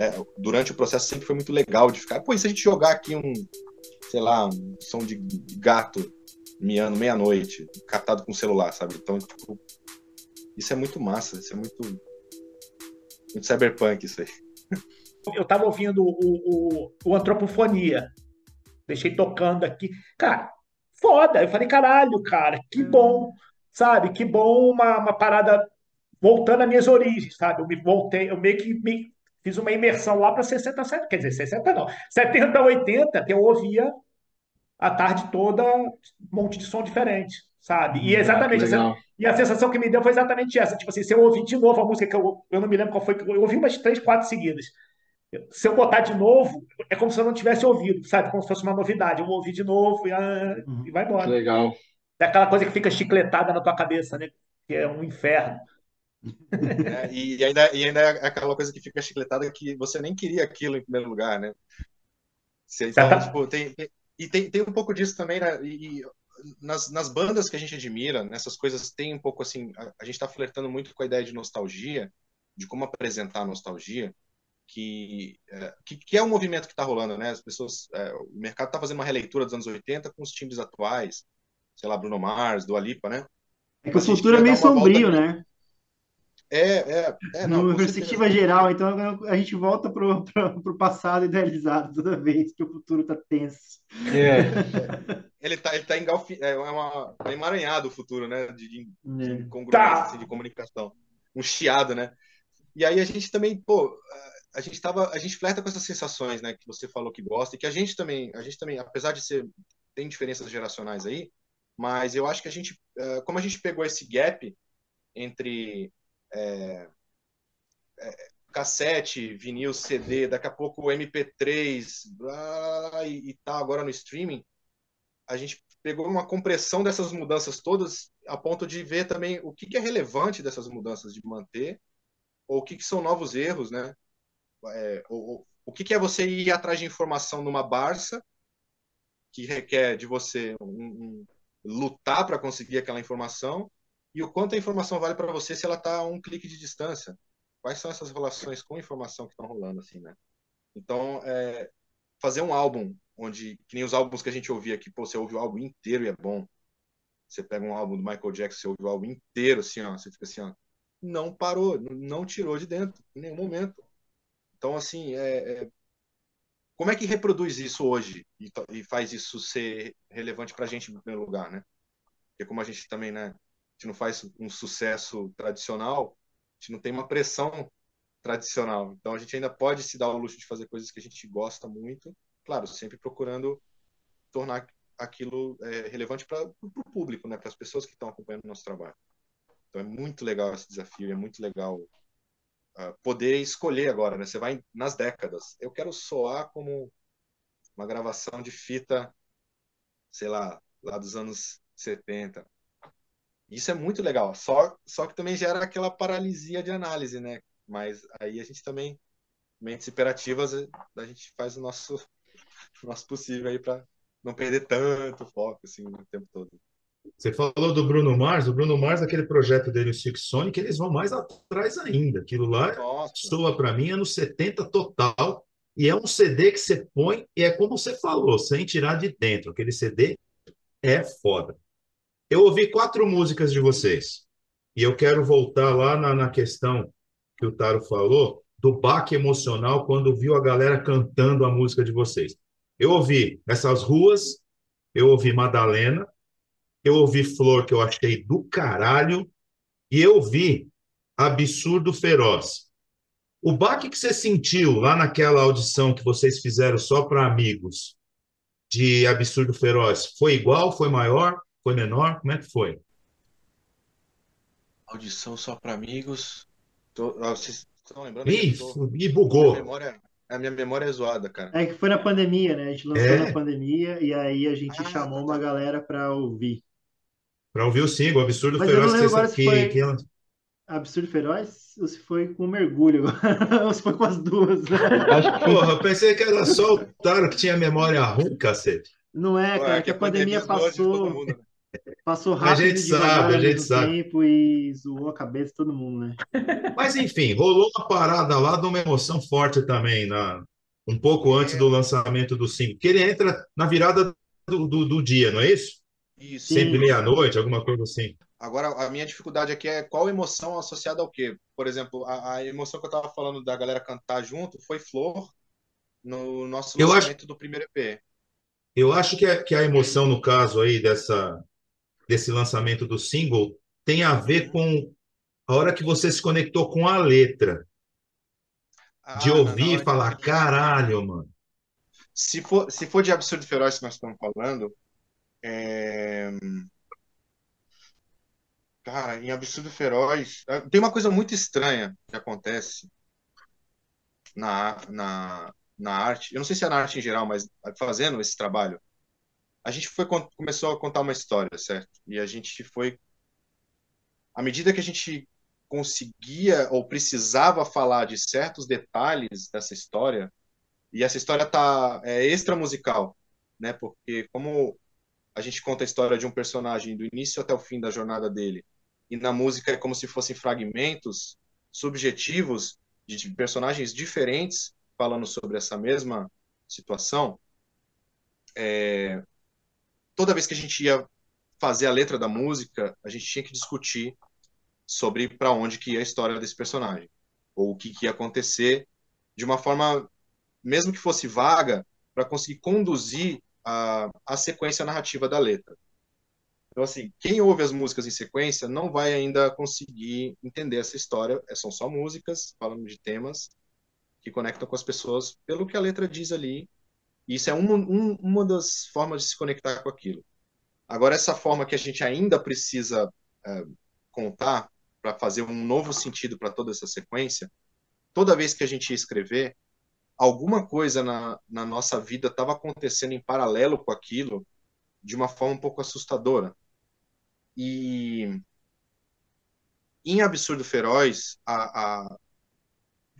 é, durante o processo sempre foi muito legal de ficar. Pô, e se a gente jogar aqui um, sei lá, um som de gato miando meia-noite, captado com celular, sabe? Então, tipo, isso é muito massa, isso é muito, muito cyberpunk, isso aí. Eu tava ouvindo o, o, o Antropofonia, deixei tocando aqui. Cara, foda. Eu falei, caralho, cara, que bom, sabe? Que bom uma, uma parada voltando às minhas origens, sabe? Eu me voltei, eu meio que me, fiz uma imersão lá para 60, 70, quer dizer, 60 não, 70, 80, que eu ouvia a tarde toda um monte de som diferente, sabe? E ah, exatamente, ah, e a sensação que me deu foi exatamente essa, tipo assim, se eu ouvir de novo a música que eu, eu não me lembro qual foi, eu ouvi umas três, quatro seguidas. Se eu botar de novo, é como se eu não tivesse ouvido, sabe? Como se fosse uma novidade. Eu vou ouvir de novo e, ah, uhum. e vai embora. Legal. É aquela coisa que fica chicletada na tua cabeça, né? Que é um inferno. É, e, ainda, e ainda é aquela coisa que fica chicletada que você nem queria aquilo em primeiro lugar, né? Você, então, tipo, tem, tem, e tem, tem um pouco disso também, né? E, nas, nas bandas que a gente admira, nessas coisas, tem um pouco assim. A, a gente está flertando muito com a ideia de nostalgia, de como apresentar a nostalgia, que, é, que, que, é um movimento que está rolando, né? As pessoas. É, o mercado está fazendo uma releitura dos anos 80 com os times atuais, sei lá, Bruno Mars, do Alipa, né? É que o futuro é meio sombrio, né? É, é, é não, Numa perspectiva geral, então a gente volta para o passado idealizado toda vez que o futuro está tenso. É. ele está ele tá engalfi... é uma tá emaranhado o futuro, né? De, de, de é. congruência, tá. assim, de comunicação. Um chiado, né? E aí a gente também, pô, a gente tava, a gente flerta com essas sensações, né? Que você falou que gosta, e que a gente também, a gente também, apesar de ser, tem diferenças geracionais aí, mas eu acho que a gente, eh, como a gente pegou esse gap entre é, é, cassete, vinil, CD, daqui a pouco MP3 blá, e, e tá agora no streaming, a gente pegou uma compressão dessas mudanças todas a ponto de ver também o que, que é relevante dessas mudanças de manter ou o que, que são novos erros, né? É, o, o que, que é você ir atrás de informação numa Barça que requer de você um, um, lutar para conseguir aquela informação e o quanto a informação vale para você se ela está a um clique de distância. Quais são essas relações com informação que estão rolando, assim, né? Então, é, fazer um álbum onde, que nem os álbuns que a gente ouvia aqui, pô, você ouve o álbum inteiro e é bom. Você pega um álbum do Michael Jackson, você ouve o álbum inteiro, assim, ó, você fica assim, ó, não parou, não tirou de dentro, em nenhum momento. Então, assim, é, é como é que reproduz isso hoje e, e faz isso ser relevante para a gente em primeiro lugar, né? Porque como a gente também, né, gente não faz um sucesso tradicional, a gente não tem uma pressão tradicional. Então a gente ainda pode se dar o luxo de fazer coisas que a gente gosta muito, claro, sempre procurando tornar aquilo é, relevante para o público, né, para as pessoas que estão acompanhando o nosso trabalho. Então é muito legal esse desafio, é muito legal uh, poder escolher agora, né? Você vai nas décadas. Eu quero soar como uma gravação de fita, sei lá, lá dos anos 70. Isso é muito legal. Só, só que também gera aquela paralisia de análise, né? Mas aí a gente também, mentes imperativas, a gente faz o nosso, o nosso possível aí para não perder tanto foco assim o tempo todo. Você falou do Bruno Mars, o Bruno Mars, aquele projeto dele, o Six Sonic, eles vão mais atrás ainda. Aquilo lá Nossa. soa para mim anos 70 total. E é um CD que você põe e é como você falou, sem tirar de dentro. Aquele CD é foda. Eu ouvi quatro músicas de vocês e eu quero voltar lá na, na questão que o Taro falou do baque emocional quando viu a galera cantando a música de vocês. Eu ouvi Essas Ruas, eu ouvi Madalena, eu ouvi Flor, que eu achei do caralho, e eu ouvi Absurdo Feroz. O baque que você sentiu lá naquela audição que vocês fizeram só para amigos de Absurdo Feroz, foi igual, foi maior? Foi menor? Como é que foi? Audição só para amigos. Tô, vocês estão lembrando? Ih, tô... e bugou. A minha, memória, a minha memória é zoada, cara. É que foi na pandemia, né? A gente lançou é? na pandemia e aí a gente ah, chamou tá, uma galera para ouvir. Para ouvir o single, Absurdo Mas Feroz. Eu não agora se foi que... Absurdo Feroz ou se foi com mergulho ou se foi com as duas. Né? Porra, eu pensei que era só o Taro que tinha memória ruim, cacete. Não é, cara, Ué, que a pandemia, pandemia passou. Passou rápido a gente sabe, a gente sabe. tempo e zoou a cabeça de todo mundo, né? Mas enfim, rolou uma parada lá de uma emoção forte também, na, um pouco antes do lançamento do single, que ele entra na virada do, do, do dia, não é isso? Isso. Sempre meia-noite, alguma coisa assim. Agora, a minha dificuldade aqui é qual emoção associada ao quê? Por exemplo, a, a emoção que eu estava falando da galera cantar junto foi Flor no nosso eu lançamento acho, do primeiro EP. Eu acho que a, que a emoção, no caso aí dessa, desse lançamento do single, tem a ver com a hora que você se conectou com a letra. De ah, ouvir e falar, caralho, mano. Se for, se for de absurdo feroz que nós estamos falando, é... Cara, em Absurdo Feroz. Ah, tem uma coisa muito estranha que acontece na, na, na arte. Eu não sei se é na arte em geral, mas fazendo esse trabalho. A gente foi começou a contar uma história, certo? E a gente foi. À medida que a gente conseguia ou precisava falar de certos detalhes dessa história, e essa história tá é extra musical, né? Porque como a gente conta a história de um personagem do início até o fim da jornada dele, e na música é como se fossem fragmentos subjetivos de personagens diferentes falando sobre essa mesma situação. É, toda vez que a gente ia fazer a letra da música, a gente tinha que discutir sobre para onde que ia a história desse personagem ou o que, que ia acontecer de uma forma mesmo que fosse vaga para conseguir conduzir a, a sequência narrativa da letra. Então, assim, quem ouve as músicas em sequência não vai ainda conseguir entender essa história. É, são só músicas falando de temas que conectam com as pessoas pelo que a letra diz ali. Isso é uma, um, uma das formas de se conectar com aquilo. Agora, essa forma que a gente ainda precisa é, contar para fazer um novo sentido para toda essa sequência, toda vez que a gente ia escrever, alguma coisa na, na nossa vida estava acontecendo em paralelo com aquilo de uma forma um pouco assustadora. E em Absurdo Feroz, a, a,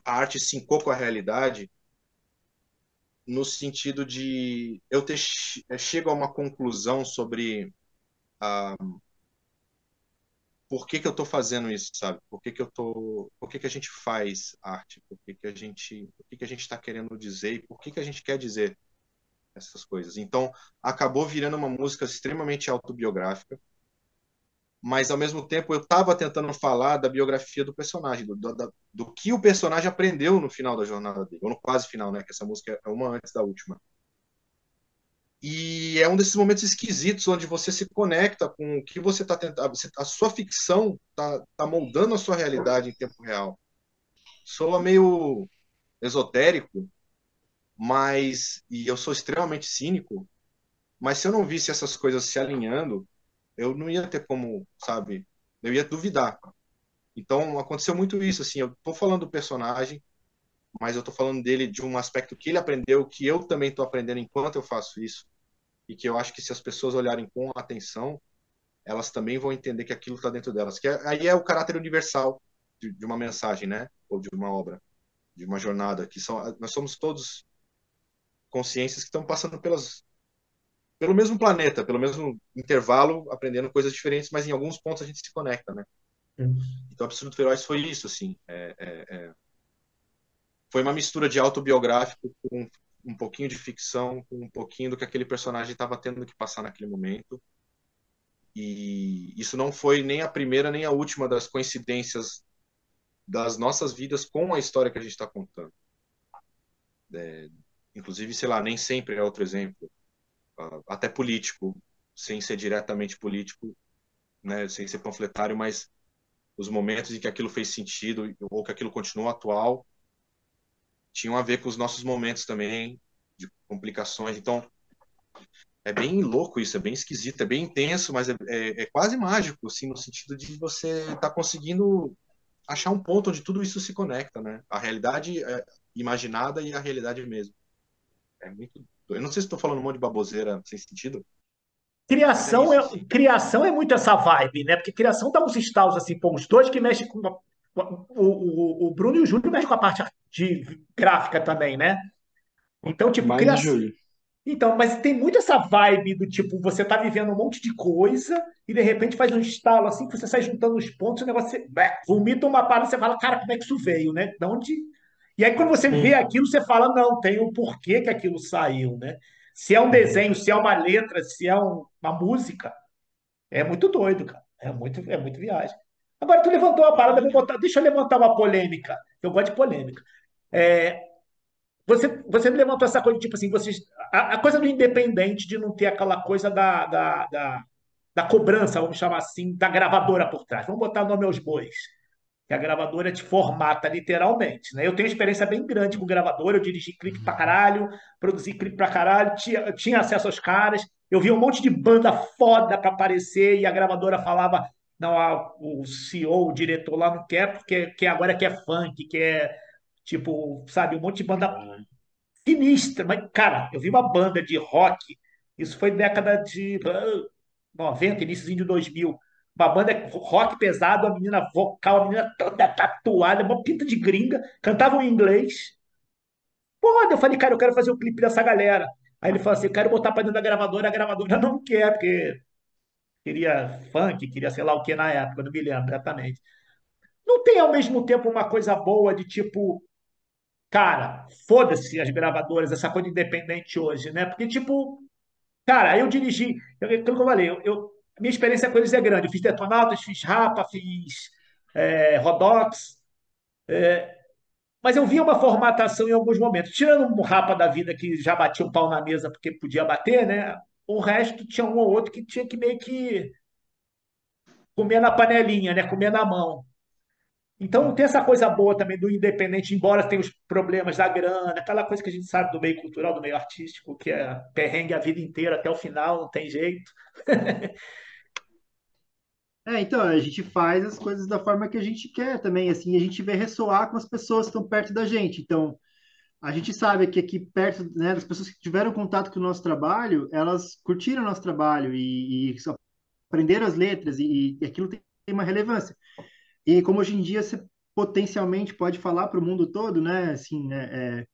a arte com a realidade no sentido de eu ter chego a uma conclusão sobre uh, por que, que eu estou fazendo isso, sabe? Por que, que eu tô, por que, que a gente faz arte? Por que, que a gente, o que, que a gente está querendo dizer e por que, que a gente quer dizer essas coisas? Então, acabou virando uma música extremamente autobiográfica, mas ao mesmo tempo eu estava tentando falar da biografia do personagem, do, do, do, que o personagem aprendeu no final da jornada dele, ou no quase final, né? Que essa música é uma antes da última. E é um desses momentos esquisitos onde você se conecta com o que você está tentando. A sua ficção está tá moldando a sua realidade em tempo real. Soa meio esotérico, mas. E eu sou extremamente cínico, mas se eu não visse essas coisas se alinhando, eu não ia ter como, sabe? Eu ia duvidar. Então aconteceu muito isso. Assim, eu estou falando do personagem, mas eu estou falando dele de um aspecto que ele aprendeu, que eu também estou aprendendo enquanto eu faço isso, e que eu acho que se as pessoas olharem com atenção, elas também vão entender que aquilo está dentro delas. Que é, aí é o caráter universal de, de, uma mensagem, né? Ou de uma obra, de uma jornada, que são nós somos todos consciências que estão passando pelas pelo mesmo planeta, pelo mesmo intervalo, aprendendo coisas diferentes, mas em alguns pontos a gente se conecta, né? Hum. Então, Absurdo Feroz foi isso, assim. É, é, é foi uma mistura de autobiográfico com um pouquinho de ficção, com um pouquinho do que aquele personagem estava tendo que passar naquele momento. E isso não foi nem a primeira nem a última das coincidências das nossas vidas com a história que a gente está contando. É, inclusive, sei lá, nem sempre é outro exemplo. Até político, sem ser diretamente político, né, sem ser panfletário, mas os momentos em que aquilo fez sentido ou que aquilo continuou atual tinham a ver com os nossos momentos também, de complicações. Então, é bem louco isso, é bem esquisito, é bem intenso, mas é, é, é quase mágico, assim, no sentido de você estar tá conseguindo achar um ponto onde tudo isso se conecta, né? A realidade é imaginada e a realidade mesmo. É muito. Eu não sei se estou falando um monte de baboseira sem sentido. Criação é, é criação é muito essa vibe, né? Porque criação dá uns estalos assim, pô, os dois que mexem com o, o, o Bruno e o Júlio mexem com a parte de gráfica também, né? Então, tipo, Mais criação, Então, mas tem muito essa vibe do tipo, você tá vivendo um monte de coisa e de repente faz um estalo assim, que você sai juntando os pontos, o negócio você, vomita uma parada, você fala, cara, como é que isso veio, né? De onde... E aí quando você vê aquilo, você fala, não, tem um porquê que aquilo saiu, né? Se é um desenho, se é uma letra, se é um, uma música, é muito doido, cara. É muito, é muito viagem. Agora tu levantou uma parada, vou botar, deixa eu levantar uma polêmica. Eu gosto de polêmica. É, você, você me levantou essa coisa, tipo assim, vocês, a, a, coisa do independente de não ter aquela coisa da, da, da, da, cobrança, vamos chamar assim, da gravadora por trás. Vamos botar o nome aos bois. Que a gravadora te formata literalmente. Né? Eu tenho experiência bem grande com gravadora, eu dirigi clipe pra caralho, produzi clipe pra caralho, tinha, tinha acesso aos caras. Eu vi um monte de banda foda para aparecer e a gravadora falava: não, a, o CEO, o diretor lá não quer, porque que agora quer funk, quer Tipo, sabe, um monte de banda sinistra. Mas, cara, eu vi uma banda de rock, isso foi década de uh, 90, início de 2000. Uma banda rock pesado, a menina vocal, a menina toda tatuada, uma pinta de gringa, cantavam em inglês. Porra, eu falei, cara, eu quero fazer o um clipe dessa galera. Aí ele falou assim: eu quero botar pra dentro da gravadora, a gravadora não quer, porque queria funk, queria sei lá o que na época, não me lembro exatamente. Não tem ao mesmo tempo uma coisa boa de tipo, cara, foda-se as gravadoras, essa coisa independente hoje, né? Porque, tipo, cara, eu dirigi, aquilo que eu falei, eu, eu, minha experiência com eles é grande. Eu fiz Detonautas, fiz Rapa, fiz é, Rodox, é, mas eu via uma formatação em alguns momentos. Tirando um Rapa da vida que já batia um pau na mesa porque podia bater, né? O resto tinha um ou outro que tinha que meio que comer na panelinha, né? Comer na mão. Então, tem essa coisa boa também do independente, embora tenha os problemas da grana, aquela coisa que a gente sabe do meio cultural, do meio artístico, que é perrengue a vida inteira até o final, não tem jeito. É, então, a gente faz as coisas da forma que a gente quer também, assim, a gente vê ressoar com as pessoas que estão perto da gente. Então, a gente sabe que aqui perto, né, das pessoas que tiveram contato com o nosso trabalho, elas curtiram o nosso trabalho e, e aprenderam as letras e, e aquilo tem uma relevância. E como hoje em dia você potencialmente pode falar para o mundo todo, né? Assim, né?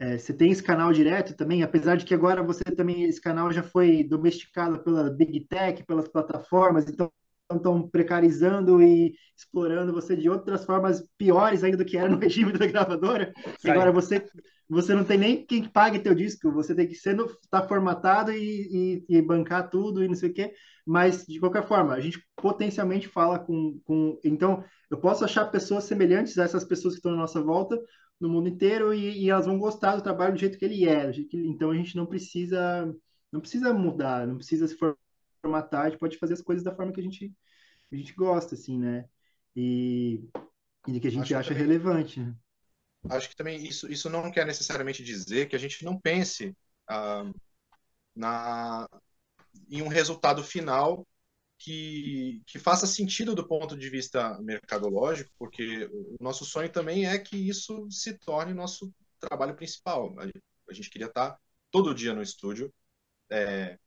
É, é, você tem esse canal direto também, apesar de que agora você também esse canal já foi domesticado pela Big Tech, pelas plataformas, então estão precarizando e explorando você de outras formas piores ainda do que era no regime da gravadora. Agora você você não tem nem quem pague teu disco, você tem que ser no, tá formatado e, e, e, bancar tudo e não sei o quê, mas de qualquer forma, a gente potencialmente fala com, com então eu posso achar pessoas semelhantes a essas pessoas que estão na nossa volta no mundo inteiro e, e elas vão gostar do trabalho do jeito que ele é, que então a gente não precisa não precisa mudar, não precisa se formatar, a gente pode fazer as coisas da forma que a gente a gente gosta assim, né? E, e que a gente Acho acha também... relevante. Né? acho que também isso, isso não quer necessariamente dizer que a gente não pense ah, na, em um resultado final que, que faça sentido do ponto de vista mercadológico, porque o nosso sonho também é que isso se torne nosso trabalho principal. A gente queria estar todo dia no estúdio, é,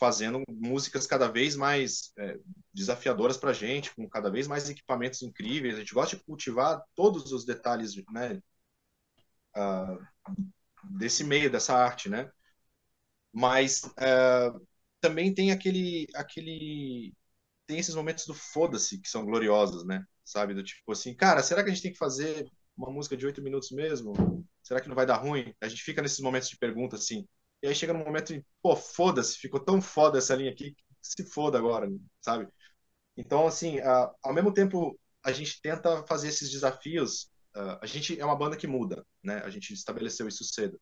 fazendo músicas cada vez mais é, desafiadoras para a gente, com cada vez mais equipamentos incríveis. A gente gosta de cultivar todos os detalhes né, uh, desse meio, dessa arte, né? Mas uh, também tem aquele, aquele, tem esses momentos do foda-se que são gloriosos, né? Sabe, do tipo assim, cara, será que a gente tem que fazer uma música de oito minutos mesmo? Será que não vai dar ruim? A gente fica nesses momentos de pergunta assim. E aí chega num momento de, pô, foda-se, ficou tão foda essa linha aqui, se foda agora, sabe? Então, assim, uh, ao mesmo tempo, a gente tenta fazer esses desafios. Uh, a gente é uma banda que muda, né? A gente estabeleceu isso cedo,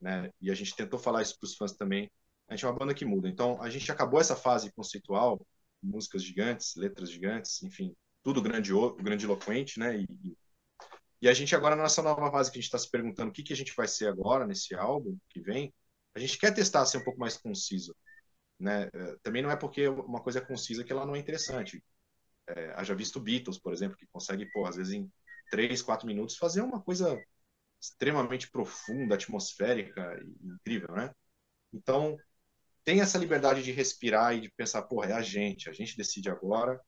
né? E a gente tentou falar isso para os fãs também. A gente é uma banda que muda. Então, a gente acabou essa fase conceitual, músicas gigantes, letras gigantes, enfim, tudo grandioso, grandiloquente, né? E, e a gente agora, nessa nova fase que a gente está se perguntando o que, que a gente vai ser agora nesse álbum que vem, a gente quer testar ser um pouco mais conciso. Né? É, também não é porque uma coisa é concisa que ela não é interessante. É, haja visto Beatles, por exemplo, que consegue, pô, às vezes em três, quatro minutos fazer uma coisa extremamente profunda, atmosférica e incrível, né? Então, tem essa liberdade de respirar e de pensar, porra, é a gente, a gente decide agora.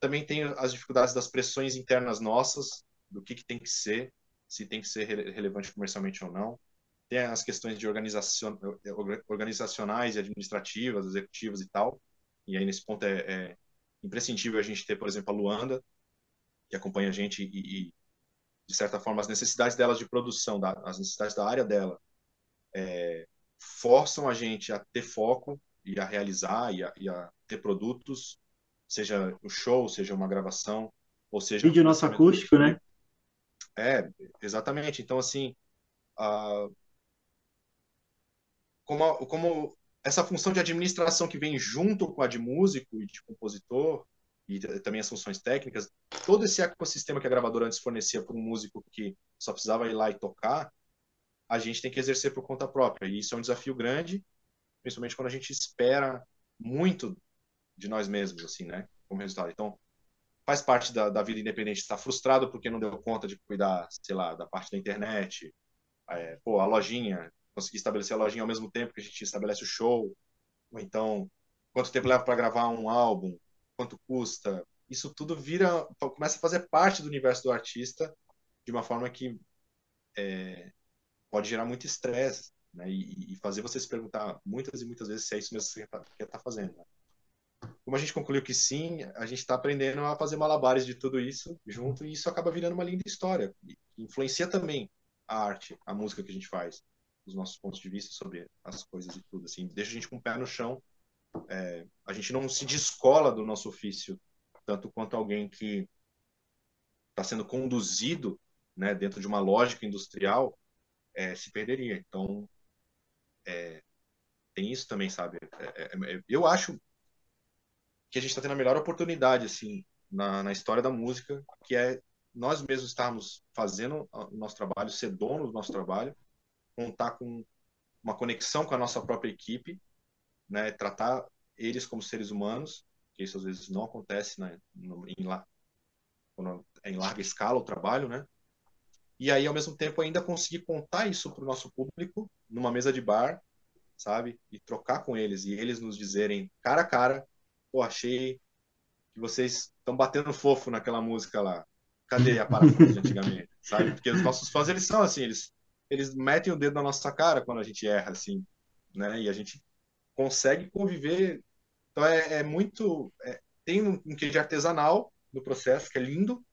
Também tem as dificuldades das pressões internas nossas, do que, que tem que ser, se tem que ser relevante comercialmente ou não. Tem as questões de organizacion, organizacionais e administrativas, executivas e tal. E aí, nesse ponto, é, é imprescindível a gente ter, por exemplo, a Luanda, que acompanha a gente e, e de certa forma, as necessidades delas de produção, da, as necessidades da área dela, é, forçam a gente a ter foco e a realizar e a, e a ter produtos, seja um show, seja uma gravação, ou seja... Vídeo nosso acústico, né? É, exatamente. Então, assim, a, como, como essa função de administração que vem junto com a de músico e de compositor, e também as funções técnicas, todo esse ecossistema que a gravadora antes fornecia para um músico que só precisava ir lá e tocar, a gente tem que exercer por conta própria. E isso é um desafio grande, principalmente quando a gente espera muito de nós mesmos, assim, né, como resultado. Então, faz parte da, da vida independente estar frustrado porque não deu conta de cuidar, sei lá, da parte da internet, é, pô, a lojinha, conseguir estabelecer a lojinha ao mesmo tempo que a gente estabelece o show, ou então quanto tempo leva para gravar um álbum, quanto custa, isso tudo vira, começa a fazer parte do universo do artista de uma forma que é, pode gerar muito estresse, né? E, e, fazer você se perguntar muitas e muitas vezes se é isso mesmo que você estar tá fazendo. Né? Como a gente concluiu que sim, a gente está aprendendo a fazer malabares de tudo isso junto e isso acaba virando uma linda história. E influencia também a arte, a música que a gente faz os nossos pontos de vista sobre as coisas e tudo, assim, deixa a gente com o pé no chão. É, a gente não se descola do nosso ofício tanto quanto alguém que está sendo conduzido, né, dentro de uma lógica industrial, é, se perderia. Então, é, tem isso também, sabe? É, é, é, eu acho que a gente está tendo a melhor oportunidade, assim, na, na história da música, que é nós mesmos estarmos fazendo o nosso trabalho, ser dono do nosso trabalho, contar com uma conexão com a nossa própria equipe, né, tratar eles como seres humanos, que isso às vezes não acontece né, no, em, la, é em larga escala o trabalho, né? E aí, ao mesmo tempo, ainda conseguir contar isso para o nosso público numa mesa de bar, sabe? E trocar com eles e eles nos dizerem cara a cara, pô, achei que vocês estão batendo fofo naquela música lá. Cadê a parafuso de antigamente, sabe? Porque os nossos fãs, eles são assim, eles eles metem o dedo na nossa cara quando a gente erra, assim, né? E a gente consegue conviver. Então é, é muito. É, tem um, quê de artesanal no processo, que é lindo,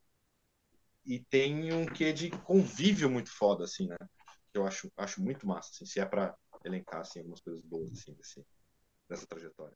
e tem um quê de convívio muito foda, assim, né? Que eu acho, acho muito massa, assim, se é para elencar, assim, algumas coisas boas, assim, desse, dessa trajetória.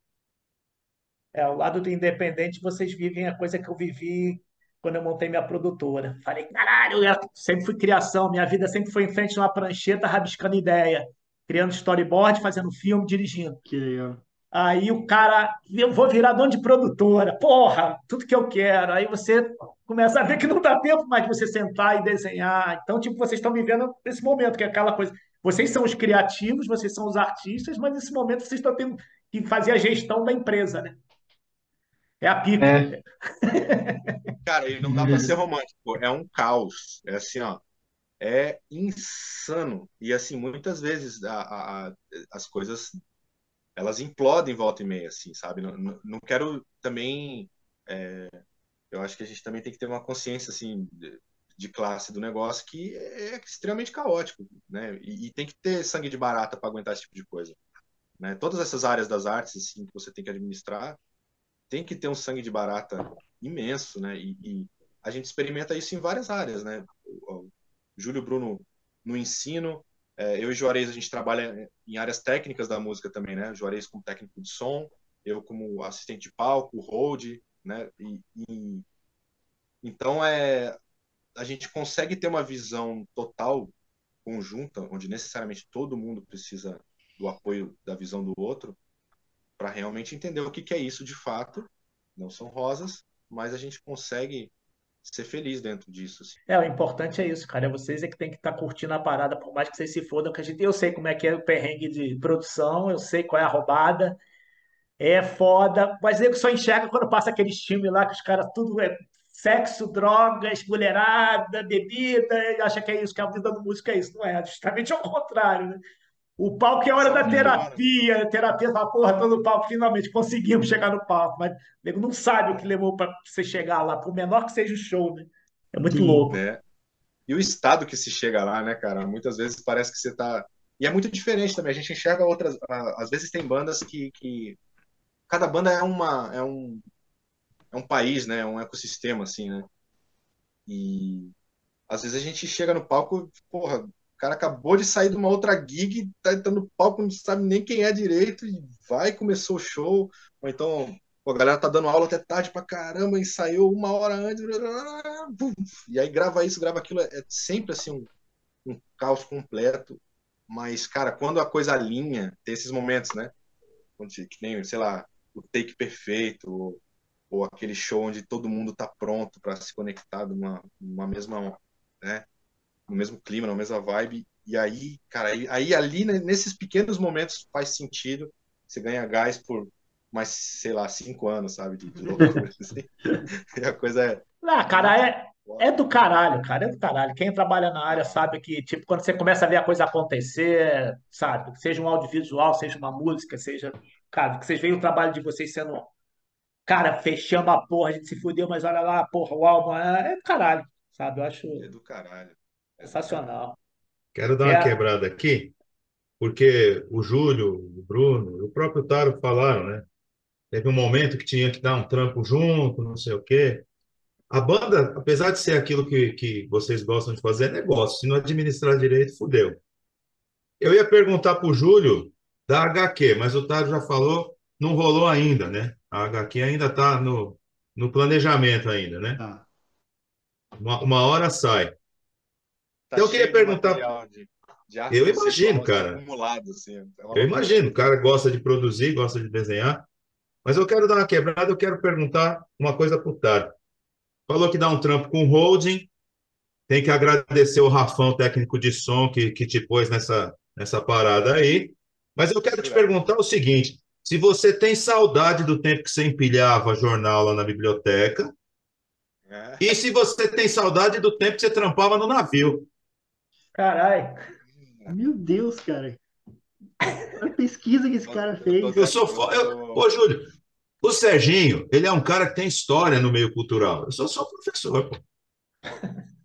É, ao lado do independente, vocês vivem a coisa que eu vivi quando eu montei minha produtora. Falei, caralho, eu sempre fui criação, minha vida sempre foi em frente de uma prancheta, rabiscando ideia, criando storyboard, fazendo filme, dirigindo. Que legal. Aí o cara, eu vou virar dono de produtora, porra, tudo que eu quero. Aí você começa a ver que não dá tempo mais de você sentar e desenhar. Então, tipo, vocês estão vivendo esse momento, que é aquela coisa. Vocês são os criativos, vocês são os artistas, mas nesse momento vocês estão tendo que fazer a gestão da empresa, né? É a pica. É. Cara, e não dá para ser romântico. É um caos. É assim, ó. É insano. E assim, muitas vezes a, a, as coisas elas implodem volta e meia, assim, sabe? Não, não, não quero também. É, eu acho que a gente também tem que ter uma consciência, assim, de, de classe do negócio que é extremamente caótico, né? E, e tem que ter sangue de barata para aguentar esse tipo de coisa. Né? Todas essas áreas das artes, assim, que você tem que administrar, tem que ter um sangue de barata imenso, né? E, e a gente experimenta isso em várias áreas, né? O, o Júlio Bruno no ensino, é, eu e Juarez a gente trabalha em áreas técnicas da música também, né? Juarez como técnico de som, eu como assistente de palco, hold, né? E, e, então é a gente consegue ter uma visão total conjunta, onde necessariamente todo mundo precisa do apoio da visão do outro, para realmente entender o que, que é isso de fato. Não são rosas, mas a gente consegue ser feliz dentro disso. Assim. É, o importante é isso, cara. É vocês é que tem que estar tá curtindo a parada, por mais que vocês se fodam, que a gente, eu sei como é que é o perrengue de produção, eu sei qual é a roubada. É foda, mas eu só enxerga quando passa aquele time lá que os caras tudo é sexo, drogas, mulherada, bebida, acha que é isso, que a vida do músico é isso. Não é, justamente ao contrário, né? O palco é hora da terapia. A terapia fala, porra, tô no palco, finalmente conseguimos chegar no palco. Mas o nego não sabe o que levou para você chegar lá, por menor que seja o show, né? É muito Sim, louco. É. E o estado que se chega lá, né, cara? Muitas vezes parece que você tá E é muito diferente também. A gente enxerga outras. Às vezes tem bandas que, que cada banda é uma é um é um país, né? É um ecossistema assim, né? E às vezes a gente chega no palco, porra, o cara acabou de sair de uma outra gig, tá, tá no palco, não sabe nem quem é direito, e vai, começou o show, ou então pô, a galera tá dando aula até tarde pra caramba, ensaiou uma hora antes, e aí grava isso, grava aquilo, é sempre assim um, um caos completo, mas, cara, quando a coisa alinha, tem esses momentos, né? Que nem, sei lá, o take perfeito, ou, ou aquele show onde todo mundo tá pronto para se conectar numa, numa mesma, né? No mesmo clima, na mesma vibe. E aí, cara, aí, aí ali né, nesses pequenos momentos faz sentido. Você ganha gás por mais, sei lá, cinco anos, sabe? De, de loucura, assim. E a coisa é. Ah, cara, é, é do caralho, cara, é do caralho. Quem trabalha na área sabe que, tipo, quando você começa a ver a coisa acontecer, sabe? Seja um audiovisual, seja uma música, seja Cara, que vocês veem o trabalho de vocês sendo. Cara, fechamos a porra, a gente se fudeu, mas olha lá, porra, o álbum é, é do caralho, sabe? Eu acho. É do caralho. Sensacional. Quero dar é... uma quebrada aqui, porque o Júlio, o Bruno, o próprio Taro falaram, né? Teve um momento que tinha que dar um trampo junto, não sei o quê. A banda, apesar de ser aquilo que, que vocês gostam de fazer, é negócio. Se não administrar direito, fudeu. Eu ia perguntar para o Júlio da HQ, mas o Tado já falou, não rolou ainda, né? A HQ ainda está no, no planejamento ainda, né? Ah. Uma, uma hora sai. Tá então, eu queria perguntar. De, de eu imagino, cara. Assim, é eu imagino, o cara gosta de produzir, gosta de desenhar. Mas eu quero dar uma quebrada, eu quero perguntar uma coisa para o. Falou que dá um trampo com holding. Tem que agradecer o Rafão, técnico de som, que, que te pôs nessa, nessa parada aí. Mas eu quero te perguntar o seguinte: se você tem saudade do tempo que você empilhava jornal lá na biblioteca, é. e se você tem saudade do tempo que você trampava no navio. Caralho. Meu Deus, cara. A pesquisa que esse cara fez. Eu sou fo... eu... Ô, Júlio, o Serginho, ele é um cara que tem história no meio cultural. Eu sou só professor, pô.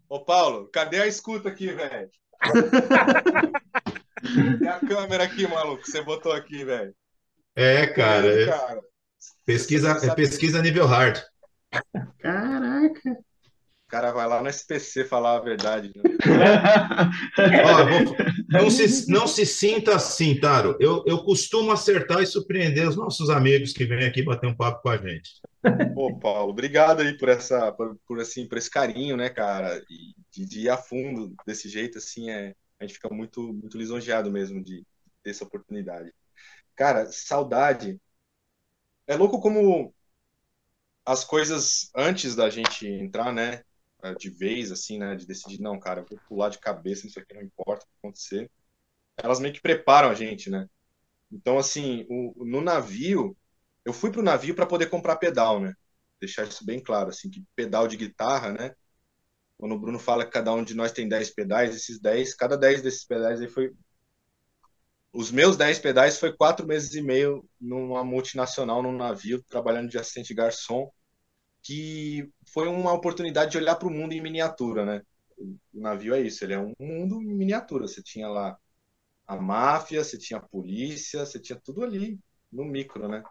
Ô, Paulo, cadê a escuta aqui, velho? E a câmera aqui, maluco, que você botou aqui, velho. É, cara. É... cara. Pesquisa, é pesquisa nível hard. Caraca. O cara vai lá no SPC falar a verdade. Né? Ó, não, se, não se sinta assim, Taro. Eu, eu costumo acertar e surpreender os nossos amigos que vêm aqui bater um papo com a gente. Pô, Paulo, obrigado aí por essa, por, por assim, por esse carinho, né, cara? E de, de ir a fundo desse jeito, assim, é, a gente fica muito, muito lisonjeado mesmo de ter essa oportunidade. Cara, saudade. É louco como as coisas antes da gente entrar, né, de vez, assim, né, de decidir, não, cara, eu vou pular de cabeça, isso aqui não importa o que acontecer, elas meio que preparam a gente, né? Então, assim, o, no navio, eu fui pro navio para poder comprar pedal, né? Deixar isso bem claro, assim, que pedal de guitarra, né? Quando o Bruno fala que cada um de nós tem 10 pedais, esses 10, cada 10 desses pedais aí foi. Os meus 10 pedais foi quatro meses e meio numa multinacional, num navio, trabalhando de assistente garçom, que foi uma oportunidade de olhar para o mundo em miniatura, né? O navio é isso, ele é um mundo em miniatura. Você tinha lá a máfia, você tinha a polícia, você tinha tudo ali no micro, né?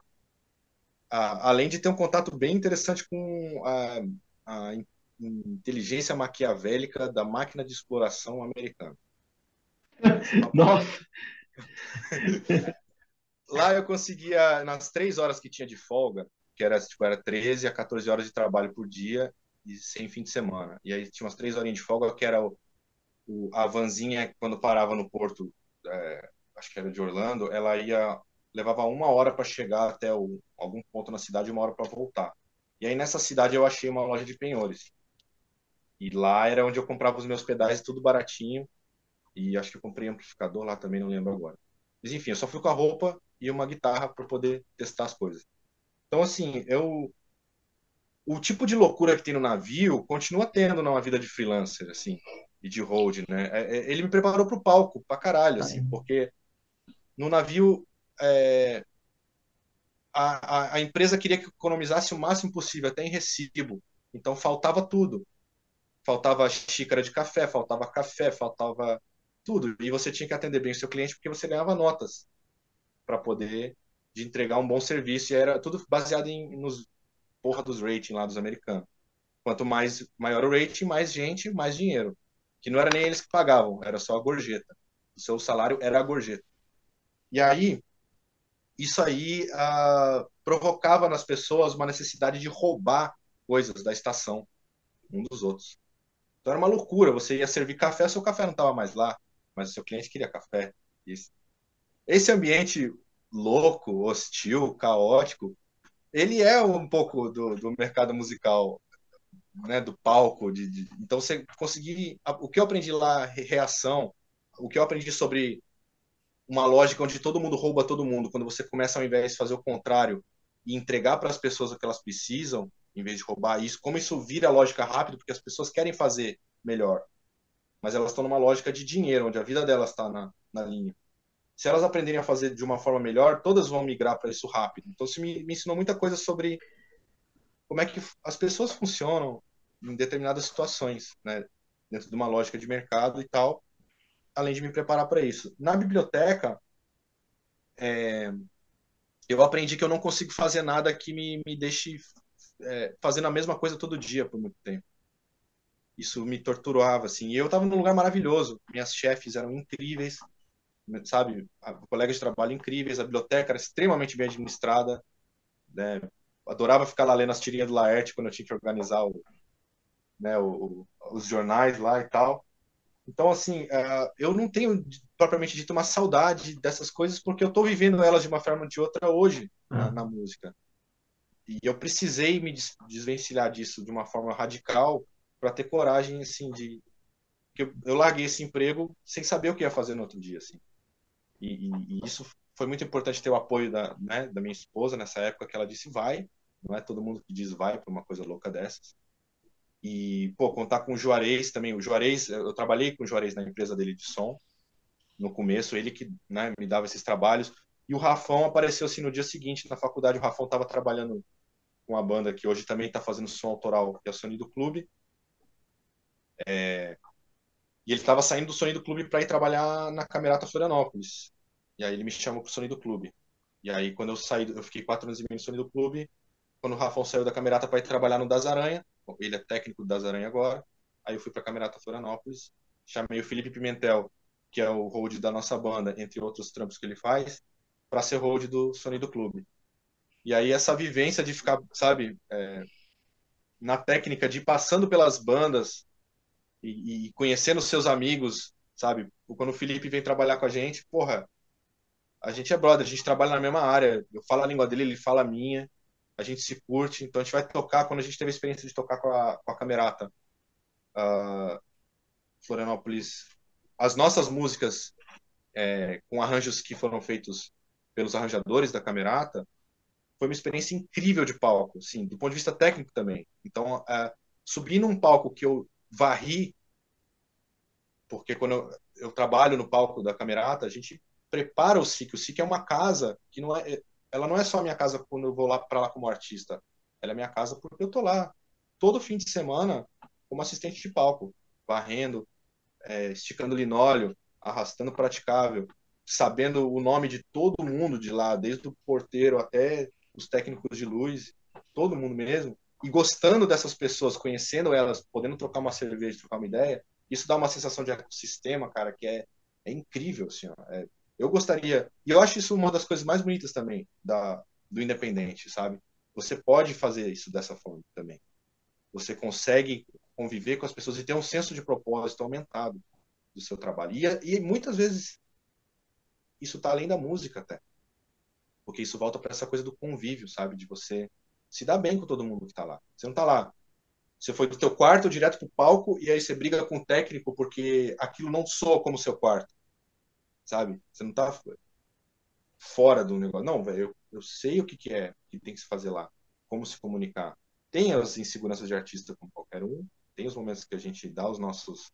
Ah, além de ter um contato bem interessante com a, a inteligência maquiavélica da máquina de exploração americana. Nossa! Lá eu conseguia, nas três horas que tinha de folga, que era, tipo, era 13 a 14 horas de trabalho por dia e sem fim de semana. E aí tinha umas três horinhas de folga, que era o, o a vanzinha, quando parava no porto, é, acho que era de Orlando, ela ia levava uma hora para chegar até o, algum ponto na cidade e uma hora para voltar. E aí nessa cidade eu achei uma loja de penhores. E lá era onde eu comprava os meus pedais, tudo baratinho. E acho que eu comprei amplificador lá também, não lembro agora. Mas enfim, eu só fui com a roupa e uma guitarra para poder testar as coisas. Então, assim, eu. O tipo de loucura que tem no navio continua tendo numa vida de freelancer, assim, e de hold, né? É, é, ele me preparou para o palco, pra caralho, assim, porque no navio. É, a, a, a empresa queria que economizasse o máximo possível, até em recibo. Então faltava tudo faltava xícara de café, faltava café, faltava tudo. E você tinha que atender bem o seu cliente porque você ganhava notas para poder de entregar um bom serviço. E era tudo baseado em, nos porra dos rating lá dos americanos. Quanto mais maior o rating, mais gente, mais dinheiro. Que não era nem eles que pagavam, era só a gorjeta. O seu salário era a gorjeta. E aí, isso aí uh, provocava nas pessoas uma necessidade de roubar coisas da estação um dos outros. Então era uma loucura. Você ia servir café, seu café não estava mais lá, mas o seu cliente queria café. Isso. Esse ambiente louco, hostil, caótico, ele é um pouco do, do mercado musical, né, do palco. De, de, então você conseguir. O que eu aprendi lá, reação, o que eu aprendi sobre uma lógica onde todo mundo rouba todo mundo, quando você começa ao invés de fazer o contrário e entregar para as pessoas o que elas precisam, em vez de roubar isso, como isso vira lógica rápido, porque as pessoas querem fazer melhor, mas elas estão numa lógica de dinheiro, onde a vida delas está na, na linha. Se elas aprenderem a fazer de uma forma melhor, todas vão migrar para isso rápido. Então, isso me, me ensinou muita coisa sobre como é que as pessoas funcionam em determinadas situações, né? dentro de uma lógica de mercado e tal, além de me preparar para isso. Na biblioteca, é, eu aprendi que eu não consigo fazer nada que me, me deixe é, fazendo a mesma coisa todo dia por muito tempo. Isso me torturava, assim. E eu estava num lugar maravilhoso. Minhas chefes eram incríveis, sabe? Colegas de trabalho incríveis. A biblioteca era extremamente bem administrada. Né? Adorava ficar lá lendo as tirinhas do Laerte quando eu tinha que organizar o, né, o, os jornais lá e tal. Então, assim, uh, eu não tenho propriamente dito uma saudade dessas coisas porque eu estou vivendo elas de uma forma ou de outra hoje na, ah. na, música. E eu precisei me desvencilhar disso de uma forma radical para ter coragem, assim, de que eu, eu, larguei esse emprego sem saber o que ia fazer no outro dia, assim. E, e, e isso foi muito importante ter o apoio da, né, da minha esposa nessa época que ela disse vai, não é todo mundo que diz vai para uma coisa louca dessas. E, pô, contar com o Juarez também. O Juarez, eu trabalhei com o Juarez na empresa dele de som, no começo, ele que né, me dava esses trabalhos. E o Rafão apareceu assim no dia seguinte na faculdade. O Rafão estava trabalhando com a banda que hoje também está fazendo som autoral, que é o Sonido Clube. É... E ele estava saindo do Sonido Clube para ir trabalhar na Camerata Florianópolis. E aí ele me chamou para o Sonido Clube. E aí, quando eu saí, eu fiquei quatro anos e meio no Sonido Clube. Quando o Rafão saiu da Camerata para ir trabalhar no Das Aranha, ele é técnico das Aranha agora. Aí eu fui para a Camerata Florianópolis, chamei o Felipe Pimentel, que é o hold da nossa banda, entre outros trampos que ele faz, para ser hold do Sonido Clube. E aí essa vivência de ficar, sabe, é, na técnica de passando pelas bandas e, e conhecendo seus amigos, sabe? Quando o Felipe vem trabalhar com a gente, porra, a gente é brother, a gente trabalha na mesma área. Eu falo a língua dele, ele fala a minha a gente se curte, então a gente vai tocar, quando a gente teve a experiência de tocar com a, com a Camerata, uh, Florianópolis, as nossas músicas é, com arranjos que foram feitos pelos arranjadores da Camerata, foi uma experiência incrível de palco, sim, do ponto de vista técnico também. Então, uh, subir num palco que eu varri, porque quando eu, eu trabalho no palco da Camerata, a gente prepara o SIC. O SIC é uma casa que não é, ela não é só minha casa quando eu vou lá para lá como artista. Ela é minha casa porque eu tô lá todo fim de semana como assistente de palco, varrendo, é, esticando linóleo, arrastando praticável, sabendo o nome de todo mundo de lá, desde o porteiro até os técnicos de luz, todo mundo mesmo, e gostando dessas pessoas, conhecendo elas, podendo trocar uma cerveja, trocar uma ideia, isso dá uma sensação de ecossistema, cara, que é, é incrível, assim, ó, é, eu gostaria, e eu acho isso uma das coisas mais bonitas também da, do independente, sabe? Você pode fazer isso dessa forma também. Você consegue conviver com as pessoas e ter um senso de propósito aumentado do seu trabalho. E, e muitas vezes isso está além da música até. Porque isso volta para essa coisa do convívio, sabe? De você se dar bem com todo mundo que está lá. Você não está lá. Você foi do teu quarto direto pro palco e aí você briga com o técnico porque aquilo não soa como seu quarto sabe? Você não tá fora do negócio. Não, velho, eu, eu sei o que, que é que tem que se fazer lá, como se comunicar. Tem as inseguranças de artista como qualquer um, tem os momentos que a gente dá os nossos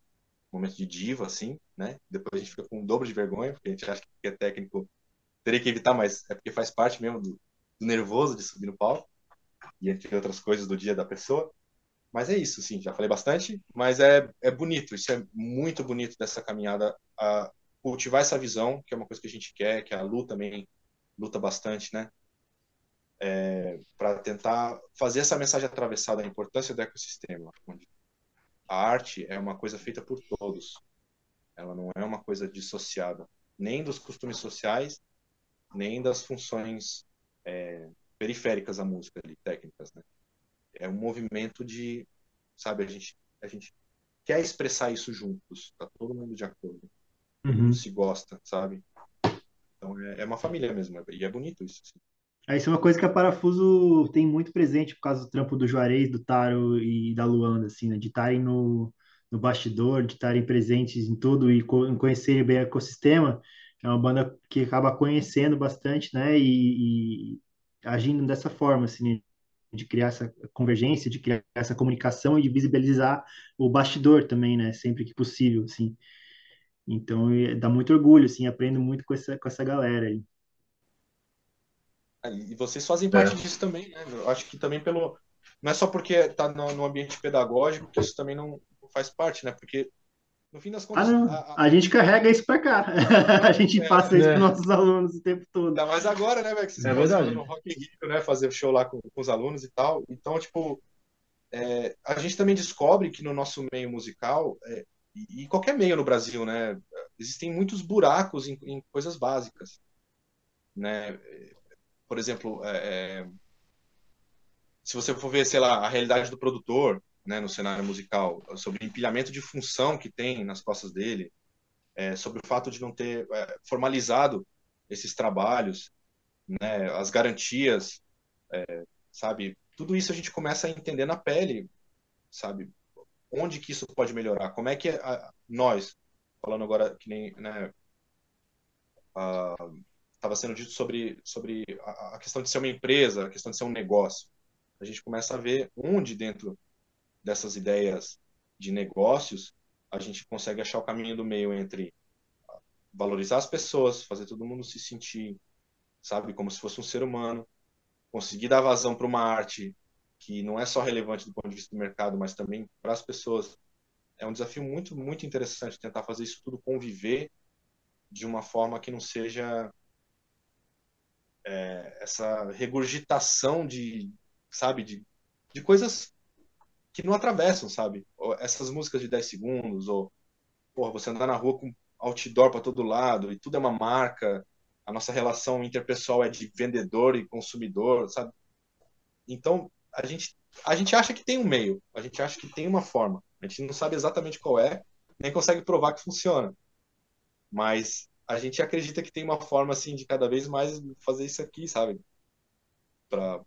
momentos de diva, assim, né? Depois a gente fica com um dobro de vergonha, porque a gente acha que é técnico teria que evitar, mas é porque faz parte mesmo do, do nervoso de subir no palco, e entre outras coisas do dia da pessoa. Mas é isso, sim, já falei bastante, mas é, é bonito, isso é muito bonito dessa caminhada, a cultivar essa visão, que é uma coisa que a gente quer, que a Lu também luta bastante, né? É, para tentar fazer essa mensagem atravessada da importância do ecossistema. A arte é uma coisa feita por todos. Ela não é uma coisa dissociada, nem dos costumes sociais, nem das funções é, periféricas à música, ali, técnicas, né? É um movimento de, sabe, a gente, a gente quer expressar isso juntos, tá todo mundo de acordo, uhum. se gosta, sabe? Então é, é, uma família mesmo, e é bonito isso. Assim. É, isso é uma coisa que a Parafuso tem muito presente por causa do trampo do Juarez, do Taro e da Luanda, assim, né? De estarem no, no bastidor, de estarem presentes em tudo e co conhecerem bem o ecossistema. É uma banda que acaba conhecendo bastante, né? E, e agindo dessa forma, assim, de criar essa convergência, de criar essa comunicação e de visibilizar o bastidor também, né? Sempre que possível, assim. Então, dá muito orgulho, assim, aprendo muito com essa, com essa galera aí. É, e vocês fazem parte é. disso também, né? Eu acho que também pelo... Não é só porque está no, no, ambiente pedagógico que isso também não faz parte, né? Porque no fim das ah, contas. Ah, a, a... a, gente carrega isso para cá. a gente é, passa isso é. para nossos alunos o tempo todo. Ainda mais agora, né, velho? Que vocês é verdade. no Rock in Rio, né? Fazer show lá com, com os alunos e tal. Então, tipo, é, a gente também descobre que no nosso meio musical, é, e, e, qualquer meio no Brasil, né? Existem muitos buracos em, em coisas básicas. Né? Por exemplo, é, é, se você for ver, sei lá, a realidade do produtor, né, no cenário musical, sobre o empilhamento de função que tem nas costas dele, é, sobre o fato de não ter é, formalizado esses trabalhos, né, as garantias, é, sabe? Tudo isso a gente começa a entender na pele, sabe? Onde que isso pode melhorar? Como é que a, nós, falando agora que nem, né, estava sendo dito sobre, sobre a, a questão de ser uma empresa, a questão de ser um negócio. A gente começa a ver onde dentro dessas ideias de negócios, a gente consegue achar o caminho do meio entre valorizar as pessoas, fazer todo mundo se sentir, sabe, como se fosse um ser humano, conseguir dar vazão para uma arte que não é só relevante do ponto de vista do mercado, mas também para as pessoas. É um desafio muito, muito interessante tentar fazer isso tudo conviver de uma forma que não seja é, essa regurgitação de, sabe, de, de coisas que não atravessam, sabe? Essas músicas de 10 segundos, ou porra, você andar na rua com outdoor para todo lado e tudo é uma marca, a nossa relação interpessoal é de vendedor e consumidor, sabe? Então, a gente, a gente acha que tem um meio, a gente acha que tem uma forma, a gente não sabe exatamente qual é, nem consegue provar que funciona. Mas a gente acredita que tem uma forma, assim, de cada vez mais fazer isso aqui, sabe? Para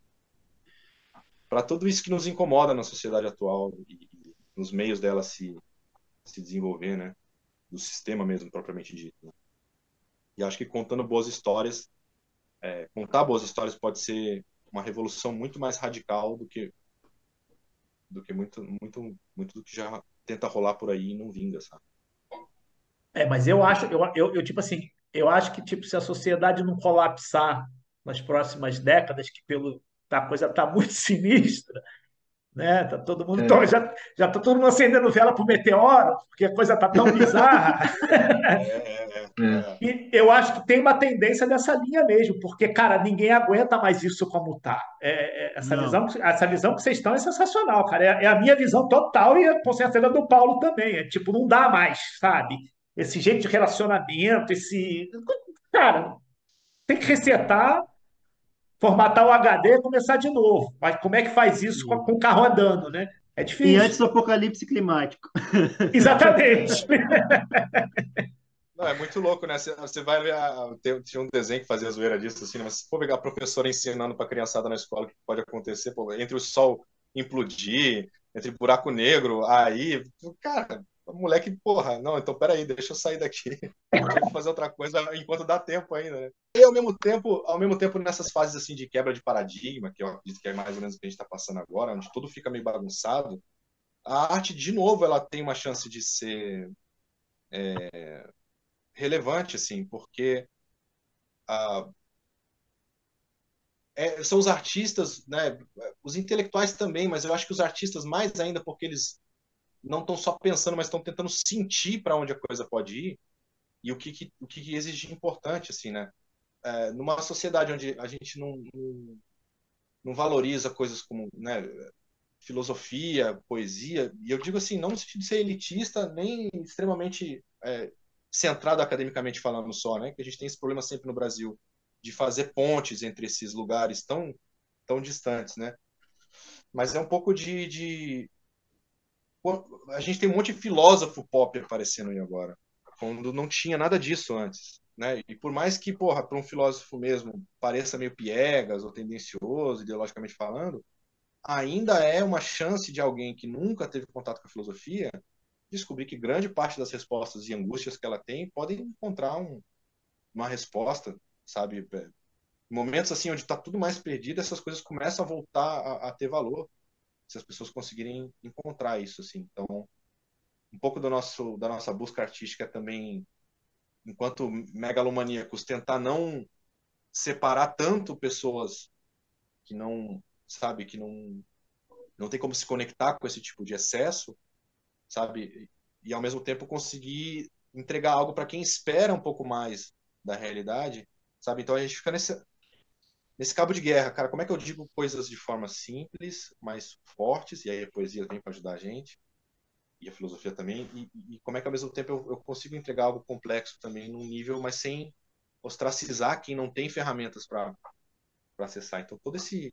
para tudo isso que nos incomoda na sociedade atual e, e nos meios dela se, se desenvolver, né? Do sistema mesmo, propriamente dito. Né? E acho que contando boas histórias, é, contar boas histórias pode ser uma revolução muito mais radical do que do que muito muito muito do que já tenta rolar por aí e não vinga, sabe? É, mas eu acho, eu, eu, eu tipo assim, eu acho que tipo se a sociedade não colapsar nas próximas décadas, que pelo tá, a coisa está muito sinistra, né? Tá todo mundo é. já já tá todo mundo acendendo vela para o meteoro, porque a coisa tá tão bizarra. É, é, é, e eu acho que tem uma tendência dessa linha mesmo, porque cara, ninguém aguenta mais isso como tá. É, essa visão, essa visão que vocês estão é sensacional, cara. É, a minha visão total e com certeza do Paulo também. É tipo, não dá mais, sabe? Esse jeito de relacionamento, esse cara, tem que resetar formatar o HD e começar de novo. Mas como é que faz isso com, com o carro andando, né? É difícil. E antes do apocalipse climático. Exatamente. Não, é muito louco, né? Você vai ver. A, tinha um desenho que fazia zoeira disso, assim, né? mas se for pegar a professora ensinando para a criançada na escola o que pode acontecer, pô, entre o sol implodir, entre buraco negro, aí, cara, moleque, porra, não, então peraí, deixa eu sair daqui, vou fazer outra coisa enquanto dá tempo ainda, né? E ao mesmo tempo, ao mesmo tempo, nessas fases assim de quebra de paradigma, que eu acredito que é mais ou menos o que a gente está passando agora, onde tudo fica meio bagunçado, a arte, de novo, ela tem uma chance de ser é, relevante, assim, porque a, é, são os artistas, né? Os intelectuais também, mas eu acho que os artistas mais ainda porque eles não estão só pensando, mas estão tentando sentir para onde a coisa pode ir e o que, que o que, que exige importante, assim, né? É, numa sociedade onde a gente não, não, não valoriza coisas como, né? filosofia, poesia, e eu digo assim, não no sentido de ser elitista, nem extremamente é, centrado academicamente falando só, né? Que a gente tem esse problema sempre no Brasil de fazer pontes entre esses lugares tão tão distantes, né? Mas é um pouco de, de... a gente tem um monte de filósofo pop aparecendo aí agora, quando não tinha nada disso antes, né? E por mais que, porra, para um filósofo mesmo pareça meio piegas ou tendencioso, ideologicamente falando, ainda é uma chance de alguém que nunca teve contato com a filosofia descobrir que grande parte das respostas e angústias que ela tem podem encontrar um, uma resposta, sabe? É, momentos assim onde está tudo mais perdido, essas coisas começam a voltar a, a, ter valor, se as pessoas conseguirem encontrar isso, assim. Então, um pouco do nosso da nossa busca artística também, enquanto megalomaníacos, tentar não separar tanto pessoas que não sabe, que não não tem como se conectar com esse tipo de excesso, sabe? E ao mesmo tempo conseguir entregar algo para quem espera um pouco mais da realidade, sabe? Então a gente fica nesse nesse cabo de guerra, cara, como é que eu digo coisas de forma simples, mais fortes, e aí a poesia vem para ajudar a gente, e a filosofia também, e, e, como é que ao mesmo tempo eu, eu, consigo entregar algo complexo também num nível, mas sem ostracizar quem não tem ferramentas para acessar. Então todo esse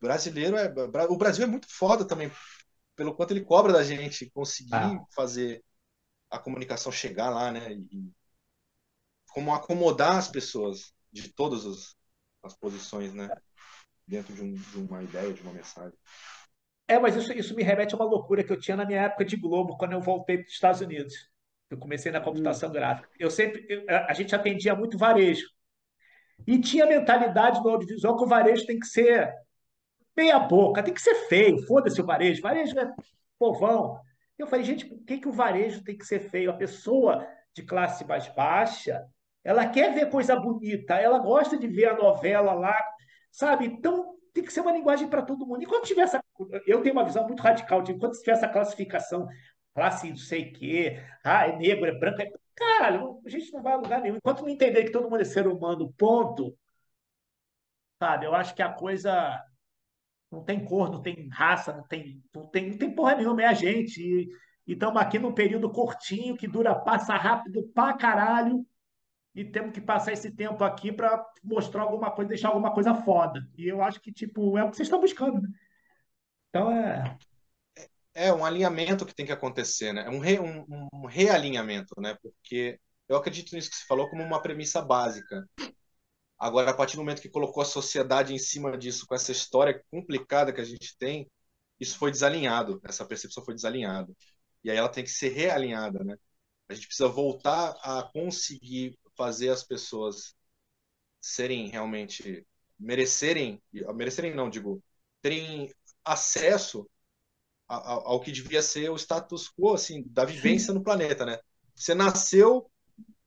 brasileiro é. O Brasil é muito foda também, pelo quanto ele cobra da gente conseguir ah. fazer a comunicação chegar lá, né? E como acomodar as pessoas de todas as, as posições, né? Dentro de, um, de, uma ideia, de uma mensagem. É, mas isso, isso me remete a uma loucura que eu tinha na minha época de Globo, quando eu voltei para os Estados Unidos. Eu comecei na computação hum. gráfica. Eu sempre, eu, a gente atendia muito varejo. E tinha mentalidade no audiovisual que o varejo tem que ser meia boca, tem que ser feio, foda-se o varejo, varejo é povão. Eu falei, gente, por que, que o varejo tem que ser feio? A pessoa de classe mais baixa, ela quer ver coisa bonita, ela gosta de ver a novela lá, sabe? Então tem que ser uma linguagem para todo mundo. Enquanto tiver essa. Eu tenho uma visão muito radical de enquanto tiver essa classificação, classe não sei o quê, ah, é negro, é branco, é. Caralho, a gente não vai a lugar nenhum. Enquanto não entender que todo mundo é ser humano, ponto. Sabe, eu acho que a coisa não tem cor, não tem raça, não tem, não tem, não tem porra nenhuma, é a gente. E estamos aqui num período curtinho que dura, passa rápido pra caralho. E temos que passar esse tempo aqui para mostrar alguma coisa, deixar alguma coisa foda. E eu acho que, tipo, é o que vocês estão buscando, né? Então é. É um alinhamento que tem que acontecer, né? É um, re, um, um realinhamento, né? Porque eu acredito nisso que você falou como uma premissa básica. Agora, a partir do momento que colocou a sociedade em cima disso, com essa história complicada que a gente tem, isso foi desalinhado, essa percepção foi desalinhada. E aí ela tem que ser realinhada, né? A gente precisa voltar a conseguir fazer as pessoas serem realmente merecerem, merecerem não, digo, terem acesso ao, ao que devia ser o status quo assim da vivência no planeta, né? Você nasceu,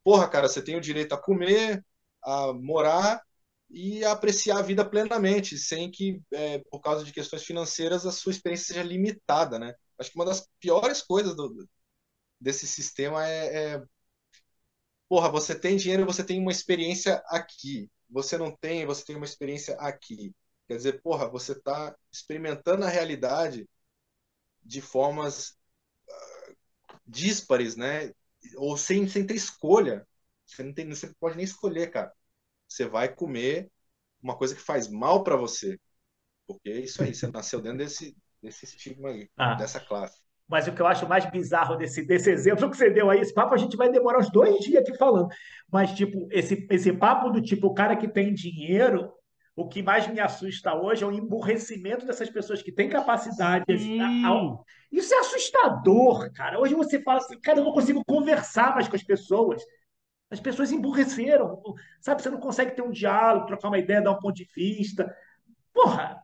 porra, cara, você tem o direito a comer, a morar e a apreciar a vida plenamente, sem que, é, por causa de questões financeiras, a sua experiência seja limitada, né? Acho que uma das piores coisas do, desse sistema é, é, porra, você tem dinheiro, você tem uma experiência aqui. Você não tem, você tem uma experiência aqui. Quer dizer, porra, você está experimentando a realidade de formas uh, díspares, né? Ou sem, sem ter escolha. Você não tem, você pode nem escolher, cara. Você vai comer uma coisa que faz mal para você. Porque é isso aí, você nasceu dentro desse, desse estigma aí, ah. dessa classe. Mas o que eu acho mais bizarro desse, desse exemplo que você deu aí, esse papo a gente vai demorar uns dois dias aqui falando. Mas, tipo, esse, esse papo do tipo, o cara que tem dinheiro, o que mais me assusta hoje é o emburrecimento dessas pessoas que têm capacidade. Isso é assustador, cara. Hoje você fala assim, cara, eu não consigo conversar mais com as pessoas. As pessoas emburreceram, sabe? Você não consegue ter um diálogo, trocar uma ideia, dar um ponto de vista. Porra,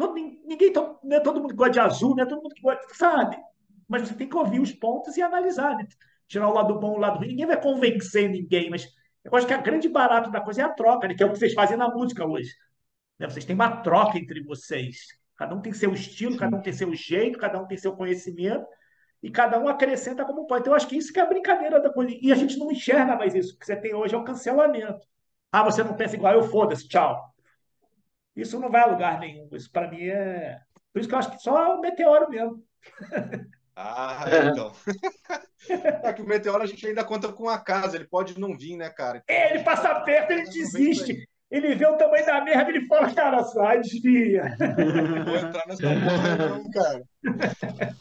todo, ninguém, não é todo mundo que gosta de azul, não é todo mundo que gosta, sabe? Mas você tem que ouvir os pontos e analisar, né? tirar o lado bom, o lado ruim. Ninguém vai convencer ninguém, mas eu acho que a grande barato da coisa é a troca, né? que é o que vocês fazem na música hoje. Né? Vocês têm uma troca entre vocês. Cada um tem seu estilo, cada um tem seu jeito, cada um tem seu conhecimento e cada um acrescenta como pode. Então, eu acho que isso que é a brincadeira da coisa. E a gente não enxerga mais isso. O que você tem hoje é o cancelamento. Ah, você não pensa igual, eu foda-se, tchau. Isso não vai a lugar nenhum. Isso para mim é. Por isso que eu acho que só o meteoro mesmo. Ah, então. é que o meteoro a gente ainda conta com a casa, ele pode não vir, né, cara? É, ele passa perto, ele desiste. Ele vê o tamanho da merda, ele fala, cara, sai, desvia. Vou entrar nessa porra, não, cara.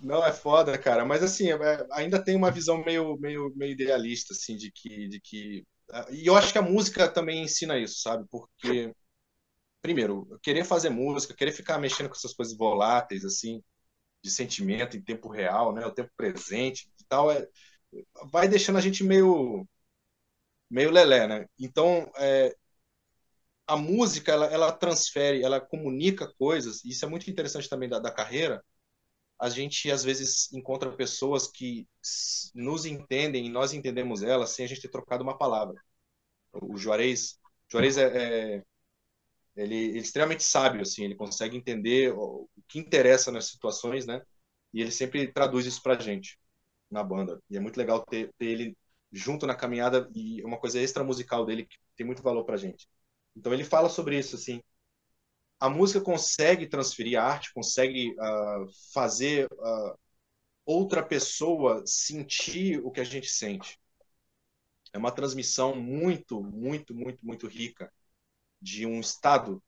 Não, é foda, cara. Mas assim, é, ainda tem uma visão meio, meio, meio idealista, assim, de que, de que. E eu acho que a música também ensina isso, sabe? Porque, primeiro, querer fazer música, querer ficar mexendo com essas coisas voláteis, assim, de sentimento em tempo real, né? O tempo presente e tal, é, vai deixando a gente meio meio lelé, né? Então, é, a música, ela, ela transfere, ela comunica coisas, e isso é muito interessante também da, da carreira, a gente às vezes encontra pessoas que nos entendem e nós entendemos elas sem a gente ter trocado uma palavra. O Juarez, Juarez é, é ele, ele, é extremamente sábio, assim, ele consegue entender o, o que interessa nas situações, né? E ele sempre traduz isso pra gente na banda. E é muito legal ter, ter ele junto na caminhada e uma coisa extra musical dele que tem muito valor pra gente. Então ele fala sobre isso, assim. A música consegue transferir a arte, consegue uh, fazer uh, outra pessoa sentir o que a gente sente. É uma transmissão muito, muito, muito, muito rica de um estado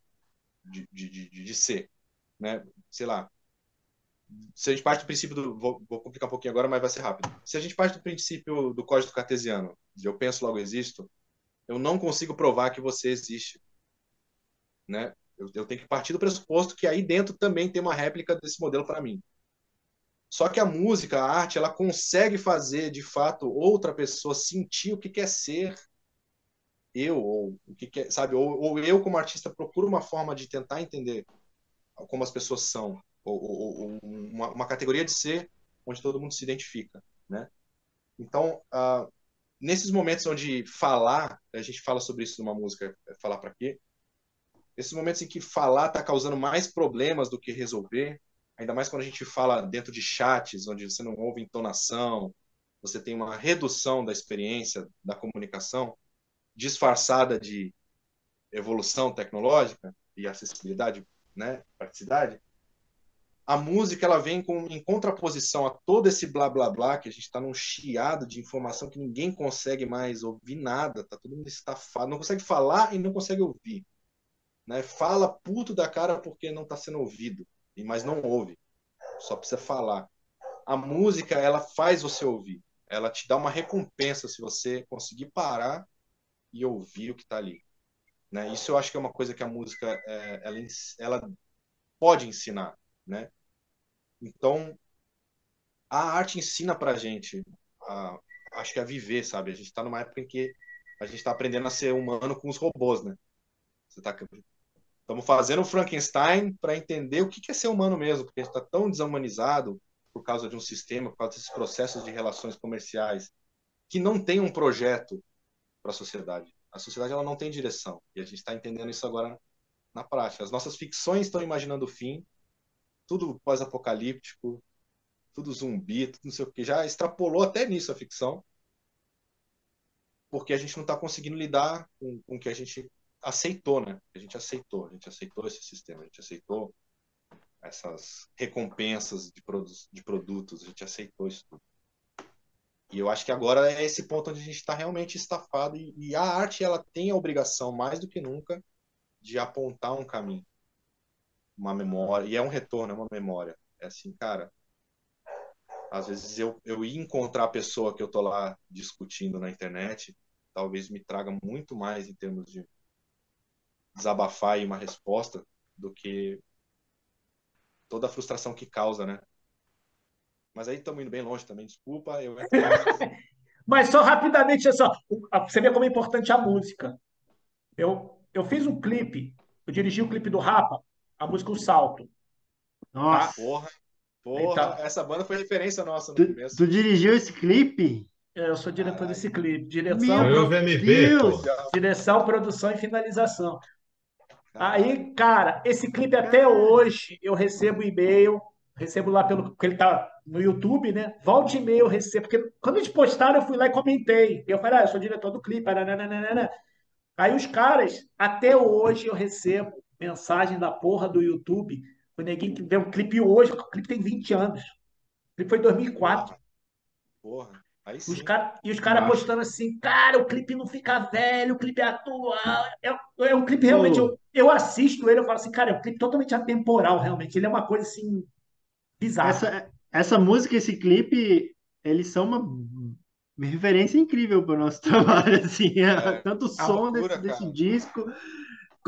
de, de, de, de ser, né? Sei lá. Se a gente parte do princípio do. Vou, vou, complicar um pouquinho agora, mas vai ser rápido. Se a gente parte do princípio do código cartesiano, de eu penso, logo existo, eu não consigo provar que você existe. Né? Eu, eu tenho que partir do pressuposto que aí dentro também tem uma réplica desse modelo para mim. Só que a música, a arte, ela consegue fazer de fato outra pessoa sentir o que quer ser eu, ou o que, é, sabe, ou, ou, eu como artista procuro uma forma de tentar entender como as pessoas são, ou, ou uma, uma, categoria de ser onde todo mundo se identifica, né? Então, uh, nesses momentos onde falar, a gente fala sobre isso numa música, é falar para quê? Esses momentos em que falar está causando mais problemas do que resolver, ainda mais quando a gente fala dentro de chats, onde você não ouve entonação, você tem uma redução da experiência da comunicação, disfarçada de evolução tecnológica e acessibilidade, né, praticidade, a música ela vem com, em contraposição a todo esse blá blá blá que a gente está num chiado de informação que ninguém consegue mais ouvir nada, tá todo mundo estafado, não consegue falar e não consegue ouvir, né? Fala puto da cara porque não está sendo ouvido, mas não ouve, só precisa falar. A música ela faz você ouvir, ela te dá uma recompensa se você conseguir parar e ouvir o que está ali. Né? Isso eu acho que é uma coisa que a música é, ela, ela pode ensinar, né? Então a arte ensina para a gente, acho que a viver, sabe? A gente está numa época em que a gente está aprendendo a ser humano com os robôs, né? Você tá Estamos fazendo o Frankenstein para entender o que é ser humano mesmo, porque a gente está tão desumanizado por causa de um sistema, por causa desses processos de relações comerciais, que não tem um projeto para a sociedade. A sociedade ela não tem direção e a gente está entendendo isso agora na prática. As nossas ficções estão imaginando o fim, tudo pós-apocalíptico, tudo zumbi, tudo não sei o que. Já extrapolou até nisso a ficção, porque a gente não está conseguindo lidar com, com o que a gente aceitou, né? A gente aceitou, a gente aceitou esse sistema, a gente aceitou essas recompensas de, produ de produtos, a gente aceitou isso tudo. E eu acho que agora é esse ponto onde a gente está realmente estafado e, e, a arte ela tem a obrigação mais do que nunca de apontar um caminho, uma memória e é um retorno, é uma memória. É assim, cara. Às vezes eu eu ir encontrar a pessoa que eu tô lá discutindo na internet, talvez me traga muito mais em termos de desabafar e uma resposta do que toda a frustração que causa, né? Mas aí estamos indo bem longe também, desculpa. Eu... Mas só rapidamente, é só, você vê como é importante a música. Eu, eu fiz um clipe, eu dirigi o um clipe do Rapa, a música O Salto. Nossa. Tá? Porra, porra, então, essa banda foi referência nossa no tu, começo. Tu dirigiu esse clipe? É, eu sou diretor desse clipe. Direção, Meu Deus. direção, produção e finalização. Aí, cara, esse clipe até hoje eu recebo e-mail, recebo lá pelo que ele tá no YouTube, né? Volte e-mail eu recebo, porque quando eles postaram eu fui lá e comentei. Eu falei, ah, eu sou diretor do clipe, nananana. Aí os caras, até hoje eu recebo mensagem da porra do YouTube, o neguinho que vê um clipe hoje, o clipe tem 20 anos. O clipe foi em 2004. Porra. Aí sim. Os cara, e os caras postando assim, cara, o clipe não fica velho, o clipe é atual. É, é um clipe realmente. Eu, eu assisto ele, eu falo assim, cara, é um clipe totalmente atemporal, realmente. Ele é uma coisa assim, bizarra. Essa, essa música, esse clipe, eles são uma referência incrível para o nosso trabalho, assim, é, tanto o som loucura, desse, desse disco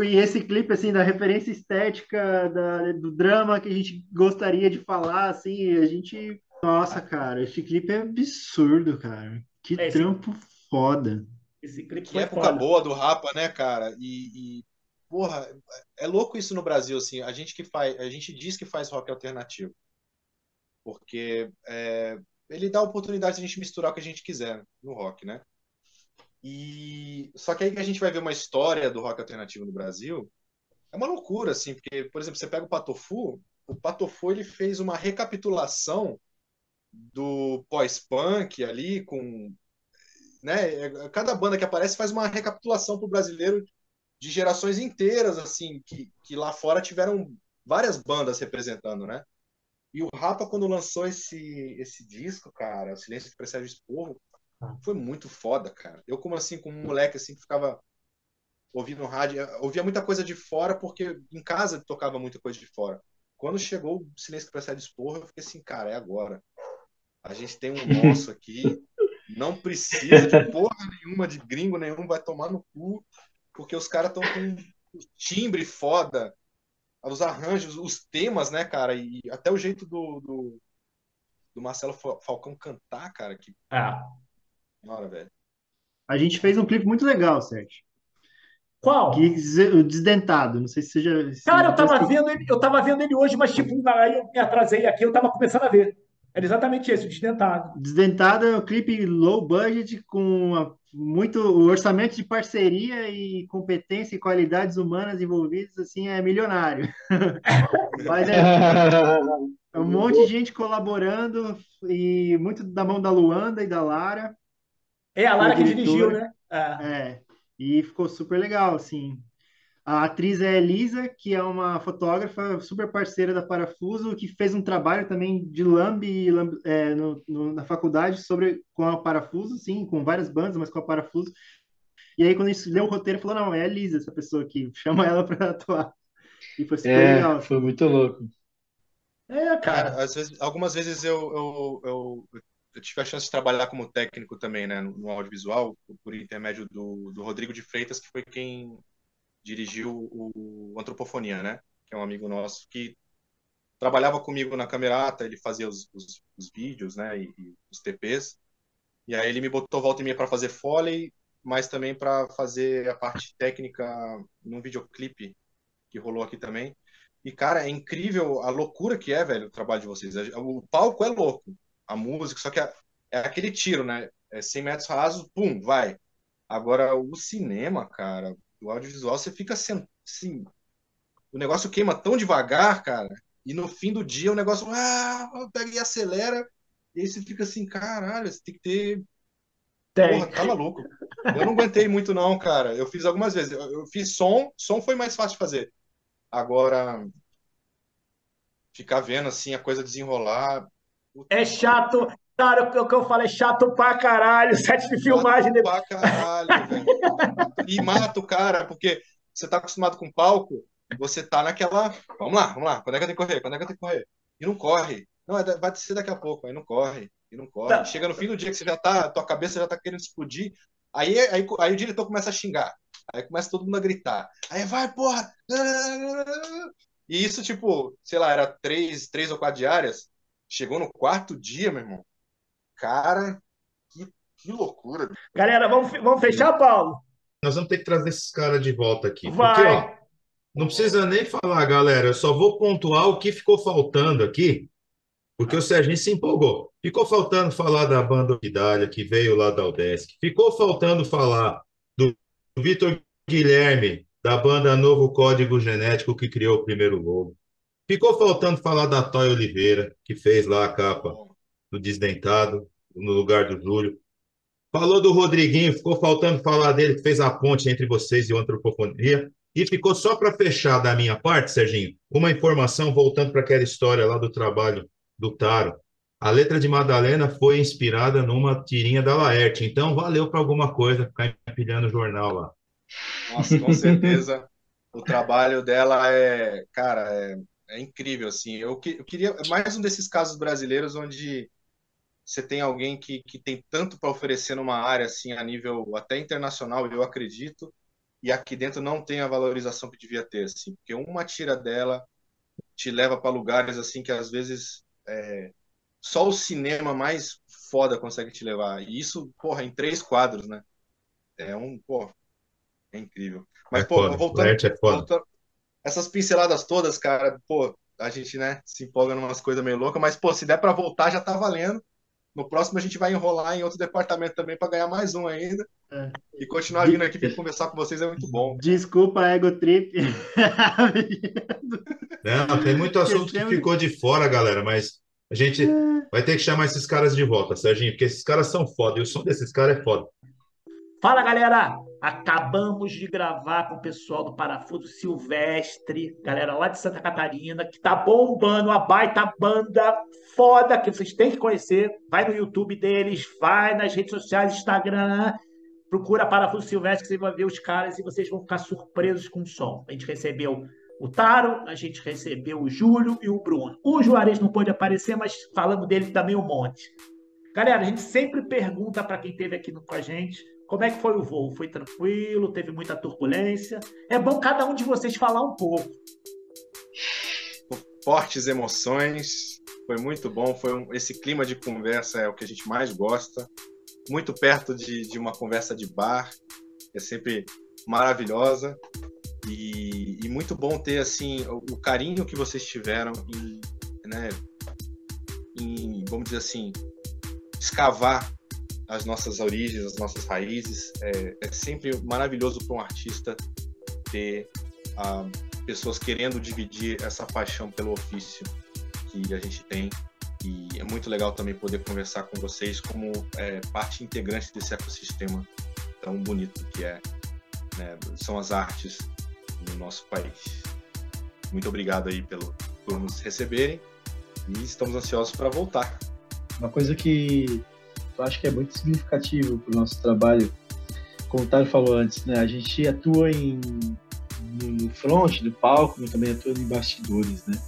e esse clipe, assim, da referência estética, da, do drama que a gente gostaria de falar, assim, a gente nossa, cara, esse clipe é absurdo, cara. Que é, trampo esse... foda. Esse clipe que época foda. boa do Rapa, né, cara? E, e, porra, é louco isso no Brasil, assim. A gente que faz, a gente diz que faz rock alternativo, porque é, ele dá a oportunidade de a gente misturar o que a gente quiser no rock, né? E só que aí que a gente vai ver uma história do rock alternativo no Brasil, é uma loucura, assim, porque, por exemplo, você pega o Patofu, o Patofu ele fez uma recapitulação do pós-punk ali, com. Né, é, cada banda que aparece faz uma recapitulação para o brasileiro de gerações inteiras, assim, que, que lá fora tiveram várias bandas representando, né? E o Rapa, quando lançou esse, esse disco, cara, o Silêncio que Precede o Esporro, foi muito foda, cara. Eu, como assim, como um moleque assim, que ficava ouvindo rádio, ouvia muita coisa de fora, porque em casa tocava muita coisa de fora. Quando chegou o Silêncio que Precede o Esporro, eu fiquei assim, cara, é agora. A gente tem um nosso aqui, não precisa de porra nenhuma, de gringo nenhum, vai tomar no cu, porque os caras estão com timbre foda, os arranjos, os temas, né, cara, e até o jeito do, do, do Marcelo Falcão cantar, cara, que. Ah. Hora, velho. A gente fez um clipe muito legal, Sérgio. Qual? Que, o Desdentado, não sei se você já. Cara, eu tava, vendo ele, eu tava vendo ele hoje, mas tipo, aí eu me atrasei aqui, eu tava começando a ver. Era exatamente esse, o Desdentado. Desdentado é um clipe low budget, com muito o orçamento de parceria e competência e qualidades humanas envolvidas, assim, é milionário. Mas é, é, um monte de gente colaborando e muito da mão da Luanda e da Lara. É, a Lara que dirigiu, né? É. é. E ficou super legal, assim. A atriz é Elisa, que é uma fotógrafa super parceira da Parafuso, que fez um trabalho também de lambe, é, no, no, na faculdade sobre com a Parafuso, sim, com várias bandas, mas com a Parafuso. E aí, quando a gente leu o roteiro, falou: não, é a Elisa, essa pessoa aqui, chama ela para atuar. E foi super é, legal. Foi muito louco. É, cara. Às vezes, algumas vezes eu, eu, eu, eu, tive a chance de trabalhar como técnico também, né, no, no audiovisual, por intermédio do, do Rodrigo de Freitas, que foi quem dirigiu o Antropofonia, né? Que é um amigo nosso que trabalhava comigo na Camerata, ele fazia os, os, os vídeos, né? E, e, os TPs. E aí ele me botou volta e meia para fazer Foley, mas também para fazer a parte técnica num videoclipe que rolou aqui também. E, cara, é incrível a loucura que é, velho, o trabalho de vocês. O palco é louco, a música, só que é, é aquele tiro, né? É 100 metros rasos, pum, vai. Agora, o cinema, cara, o audiovisual você fica assim, assim, o negócio queima tão devagar, cara, e no fim do dia o negócio ah, pega e acelera, e aí você fica assim, caralho, você tem que ter. Tem. Porra, tá maluco. Eu não aguentei muito, não, cara. Eu fiz algumas vezes. Eu, fiz som, som foi mais fácil de fazer. Agora, ficar vendo assim a coisa desenrolar. É chato, Cara, o que eu falo é chato pra caralho, set de filmagem. Chato pra caralho. E mata o cara, porque você tá acostumado com palco, você tá naquela. Vamos lá, vamos lá, quando é que eu tenho que correr? Quando é que eu tenho que correr? E não corre. Não, é vai ser daqui a pouco, aí não corre, e não corre. Tá. Chega no fim do dia que você já tá, tua cabeça já tá querendo explodir, aí, aí, aí o diretor começa a xingar. Aí começa todo mundo a gritar. Aí vai, porra! E isso, tipo, sei lá, era três, três ou quatro diárias. Chegou no quarto dia, meu irmão. Cara, que, loucura. Galera, vamos, vamos fechar, Paulo? Nós vamos ter que trazer esses caras de volta aqui. Vai. Porque, ó, não precisa nem falar, galera. Eu só vou pontuar o que ficou faltando aqui, porque o Serginho se empolgou. Ficou faltando falar da banda Idália, que veio lá da Udesc. Ficou faltando falar do Vitor Guilherme, da banda Novo Código Genético que criou o primeiro logo. Ficou faltando falar da Toy Oliveira, que fez lá a capa do Desdentado, no lugar do Júlio. Falou do Rodriguinho, ficou faltando falar dele, que fez a ponte entre vocês e o Antropofonia. E ficou só para fechar da minha parte, Serginho, uma informação voltando para aquela história lá do trabalho do Taro. A letra de Madalena foi inspirada numa tirinha da Laerte, então valeu para alguma coisa ficar empilhando o jornal lá. Nossa, com certeza. o trabalho dela é, cara, é, é incrível, assim. Eu, que, eu queria mais um desses casos brasileiros onde você tem alguém que, que tem tanto para oferecer numa área assim a nível até internacional, eu acredito, e aqui dentro não tem a valorização que devia ter, assim, porque uma tira dela te leva para lugares assim que às vezes é, só o cinema mais foda consegue te levar. E isso, porra, em três quadros, né? É um, pô, é incrível. Mas, é pô, foda. voltando, é voltando, essas pinceladas todas, cara, pô, a gente, né, se empolga em umas coisas meio loucas, mas, pô, se der para voltar, já tá valendo. No próximo a gente vai enrolar em outro departamento também para ganhar mais um ainda. É. E continuar vindo aqui para conversar com vocês é muito bom. Desculpa, Ego Trip. Não, tem muito assunto que ficou de fora, galera, mas a gente é. vai ter que chamar esses caras de volta, Serginho, porque esses caras são foda e o som desses caras é foda. Fala, galera! Acabamos de gravar com o pessoal do Parafuso Silvestre, galera lá de Santa Catarina, que tá bombando uma baita banda foda que vocês têm que conhecer. Vai no YouTube deles, vai nas redes sociais, Instagram, procura Parafuso Silvestre, que você vai ver os caras e vocês vão ficar surpresos com o som. A gente recebeu o Taro, a gente recebeu o Júlio e o Bruno. O Juarez não pôde aparecer, mas falamos dele também um monte. Galera, a gente sempre pergunta para quem esteve aqui com a gente como é que foi o voo? Foi tranquilo? Teve muita turbulência? É bom cada um de vocês falar um pouco. Fortes emoções, foi muito bom. Foi um, esse clima de conversa é o que a gente mais gosta. Muito perto de, de uma conversa de bar, é sempre maravilhosa. E, e, muito bom ter assim o, o carinho que vocês tiveram em, né, em, vamos dizer assim, escavar as nossas origens, as nossas raízes. É, é sempre maravilhoso para um artista ter ah, pessoas querendo dividir essa paixão pelo ofício que a gente tem. E é muito legal também poder conversar com vocês como é, parte integrante desse ecossistema tão bonito que é né, são as artes no nosso país. Muito obrigado aí pelo, por nos receberem e estamos ansiosos para voltar. Uma coisa que eu acho que é muito significativo para o nosso trabalho. Como o Tário falou antes, né? A gente atua em, no front, no palco, mas também atua em bastidores, né?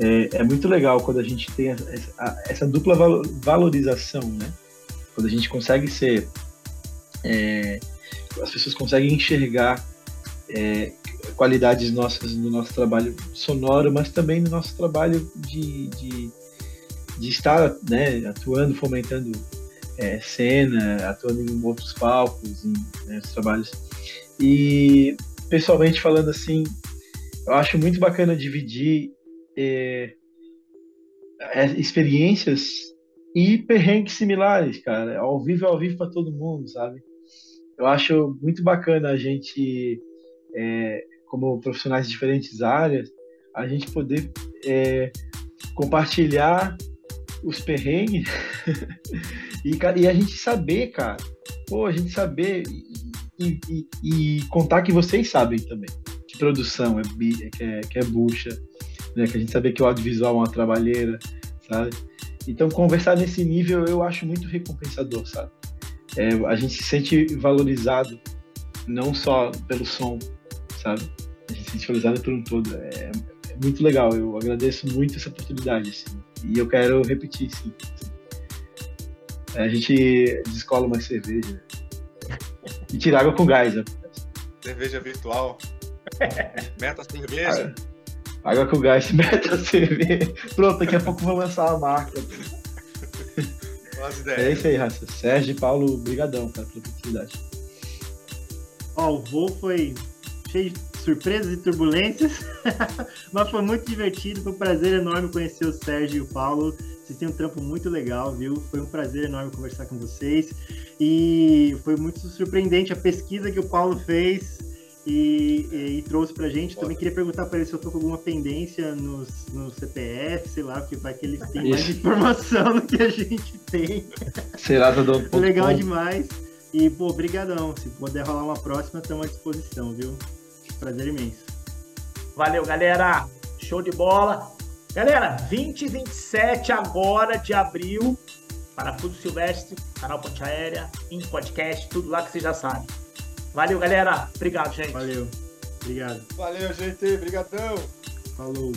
É, é, muito legal quando a gente tem essa, essa, dupla valorização, né? Quando a gente consegue ser... É, as pessoas conseguem enxergar é, qualidades nossas no nosso trabalho sonoro, mas também no nosso trabalho de, de de estar né, atuando, fomentando é, cena, atuando em outros palcos, em né, trabalhos. E, pessoalmente falando assim, eu acho muito bacana dividir é, é, experiências e perrengues similares, cara. Ao vivo é ao vivo para todo mundo, sabe? Eu acho muito bacana a gente, é, como profissionais de diferentes áreas, a gente poder é, compartilhar os perrengues e, e, a gente saber, cara, pô, a gente saber e, e, e, contar que vocês sabem também que produção é, que é, que é bucha, né? Que a gente saber que o audiovisual é uma trabalheira, sabe? Então, conversar nesse nível eu acho muito recompensador, sabe? É, a gente se sente valorizado não só pelo som, sabe? A gente se sente valorizado por um todo. É, é muito legal. Eu agradeço muito essa oportunidade. Assim. E eu quero repetir, sim. A gente descola mais cerveja. E tira água com gás. Cerveja virtual. Meta cerveja. Água com gás, meta cerveja. Pronto, daqui a pouco vou lançar a marca. É isso aí, Raça. Sérgio e Paulo, brigadão cara, pela oportunidade. Ó, o voo foi cheio de surpresas e turbulências, mas foi muito divertido, foi um prazer enorme conhecer o Sérgio e o Paulo. Vocês têm um trampo muito legal, viu? Foi um prazer enorme conversar com vocês. E foi muito surpreendente a pesquisa que o Paulo fez. e, e, e trouxe pra gente. Também queria perguntar para ele se eu tô com alguma pendência no, no CPF, sei lá, porque vai que ele tem mais informação do que a gente tem. Será do Legal demais. E, pô, brigadão. Se puder rolar uma próxima, estamos à disposição, viu? Prazer imenso. Valeu, galera. Show de bola. Galera, 20 e 27 agora de abril. Parafuso Silvestre, canal Ponte Aérea, em podcast, tudo lá que você já sabe. Valeu, galera. Obrigado, gente. Valeu. Obrigado. Valeu, gente. Obrigadão. Falou.